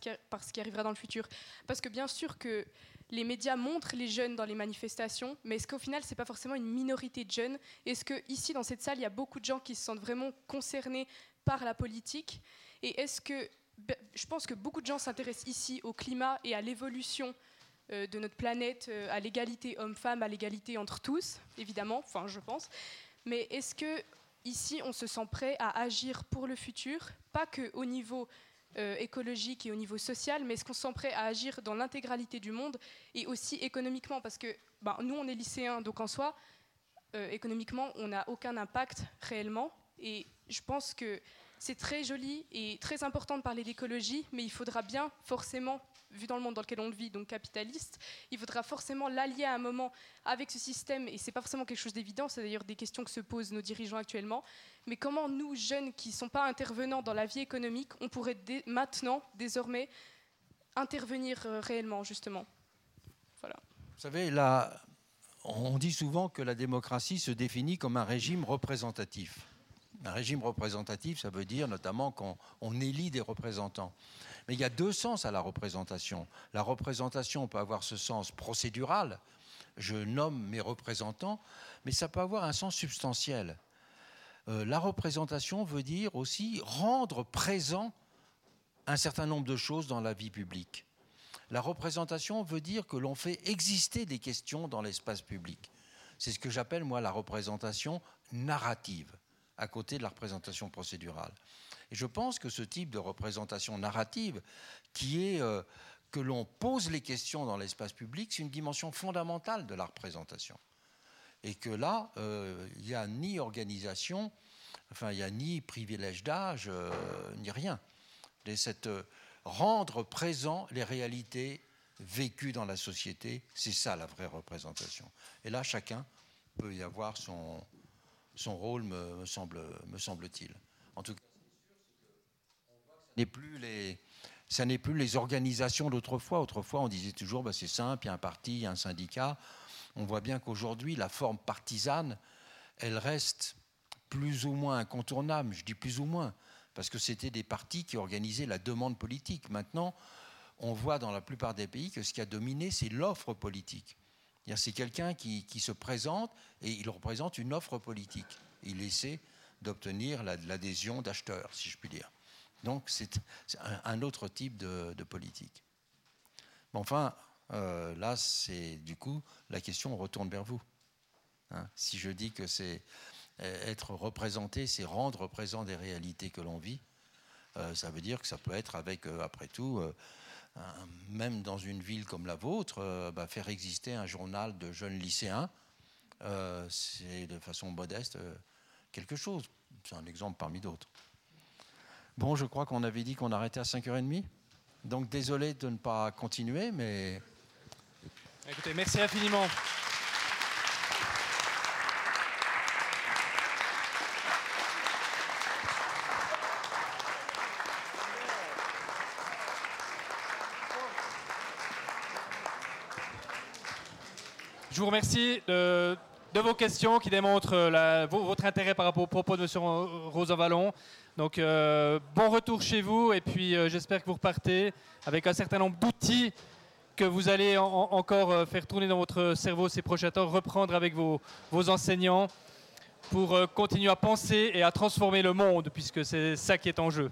qui, arrivera dans le futur. Parce que bien sûr que les médias montrent les jeunes dans les manifestations, mais est-ce qu'au final, ce n'est pas forcément une minorité de jeunes? Est-ce qu'ici, dans cette salle, il y a beaucoup de gens qui se sentent vraiment concernés par la politique? Et est-ce que, ben, je pense que beaucoup de gens s'intéressent ici au climat et à l'évolution euh, de notre planète, euh, à l'égalité homme-femme, à l'égalité entre tous, évidemment, enfin je pense. Mais est-ce que ici, on se sent prêt à agir pour le futur, pas qu'au niveau euh, écologique et au niveau social, mais est-ce qu'on se sent prêt à agir dans l'intégralité du monde et aussi économiquement? Parce que ben, nous, on est lycéens, donc en soi, euh, économiquement, on n'a aucun impact réellement. Et je pense que c'est très joli et très important de parler d'écologie, mais il faudra bien forcément vu dans le monde dans lequel on vit, donc capitaliste, il faudra forcément l'allier à un moment avec ce système, et c'est pas forcément quelque chose d'évident, c'est d'ailleurs des questions que se posent nos dirigeants actuellement, mais comment nous, jeunes qui ne sont pas intervenants dans la vie économique, on pourrait maintenant, désormais, intervenir euh, réellement, justement? Vous savez, là, on dit souvent que la démocratie se définit comme un régime représentatif. Un régime représentatif, ça veut dire notamment qu'on élit des représentants. Mais il y a deux sens à la représentation. La représentation peut avoir ce sens procédural, je nomme mes représentants, mais ça peut avoir un sens substantiel. Euh, la représentation veut dire aussi rendre présent un certain nombre de choses dans la vie publique. La représentation veut dire que l'on fait exister des questions dans l'espace public. C'est ce que j'appelle, moi, la représentation narrative, à côté de la représentation procédurale. Et je pense que ce type de représentation narrative, qui est euh, que l'on pose les questions dans l'espace public, c'est une dimension fondamentale de la représentation. Et que là, euh, il n'y a ni organisation, enfin, il n'y a ni privilège d'âge, euh, ni rien. Et cette, rendre présent les réalités vécues dans la société, c'est ça la vraie représentation. Et là, chacun peut y avoir son, son rôle, me, semble, me semble-t-il. En tout cas, n'est n'est plus les organisations d'autrefois. Autrefois, on disait toujours, bah, c'est simple, il y a un parti, il y a un syndicat. On voit bien qu'aujourd'hui, la forme partisane, elle reste plus ou moins incontournable. Je dis plus ou moins, parce que c'était des partis qui organisaient la demande politique. Maintenant, on voit dans la plupart des pays que ce qui a dominé, c'est l'offre politique. C'est quelqu'un qui, qui, se présente et il représente une offre politique. Il essaie d'obtenir l'adhésion d'acheteurs, si je puis dire. Donc c'est un autre type de, politique. Mais enfin, euh, là, c'est du coup, la question retourne vers vous. Hein. si je dis que c'est euh, être représenté, c'est rendre présent des réalités que l'on vit, euh, ça veut dire que ça peut être avec, après tout, même dans une ville comme la vôtre, bah, faire exister un journal de jeunes lycéens, c'est de façon modeste quelque chose. C'est un exemple parmi d'autres. Bon, je crois qu'on avait dit qu'on arrêtait à 5h30. Donc désolé de ne pas continuer, mais... Écoutez, merci infiniment. Je vous remercie vos questions qui démontrent votre intérêt par rapport aux propos de M. Rosa Vallon. Donc, euh, bon retour chez vous et puis euh, j'espère que vous repartez avec un certain nombre d'outils que vous allez encore euh, faire tourner dans votre cerveau ces prochains temps, reprendre avec vos, vos enseignants pour continuer à penser et à transformer le monde, puisque c'est ça qui est en jeu.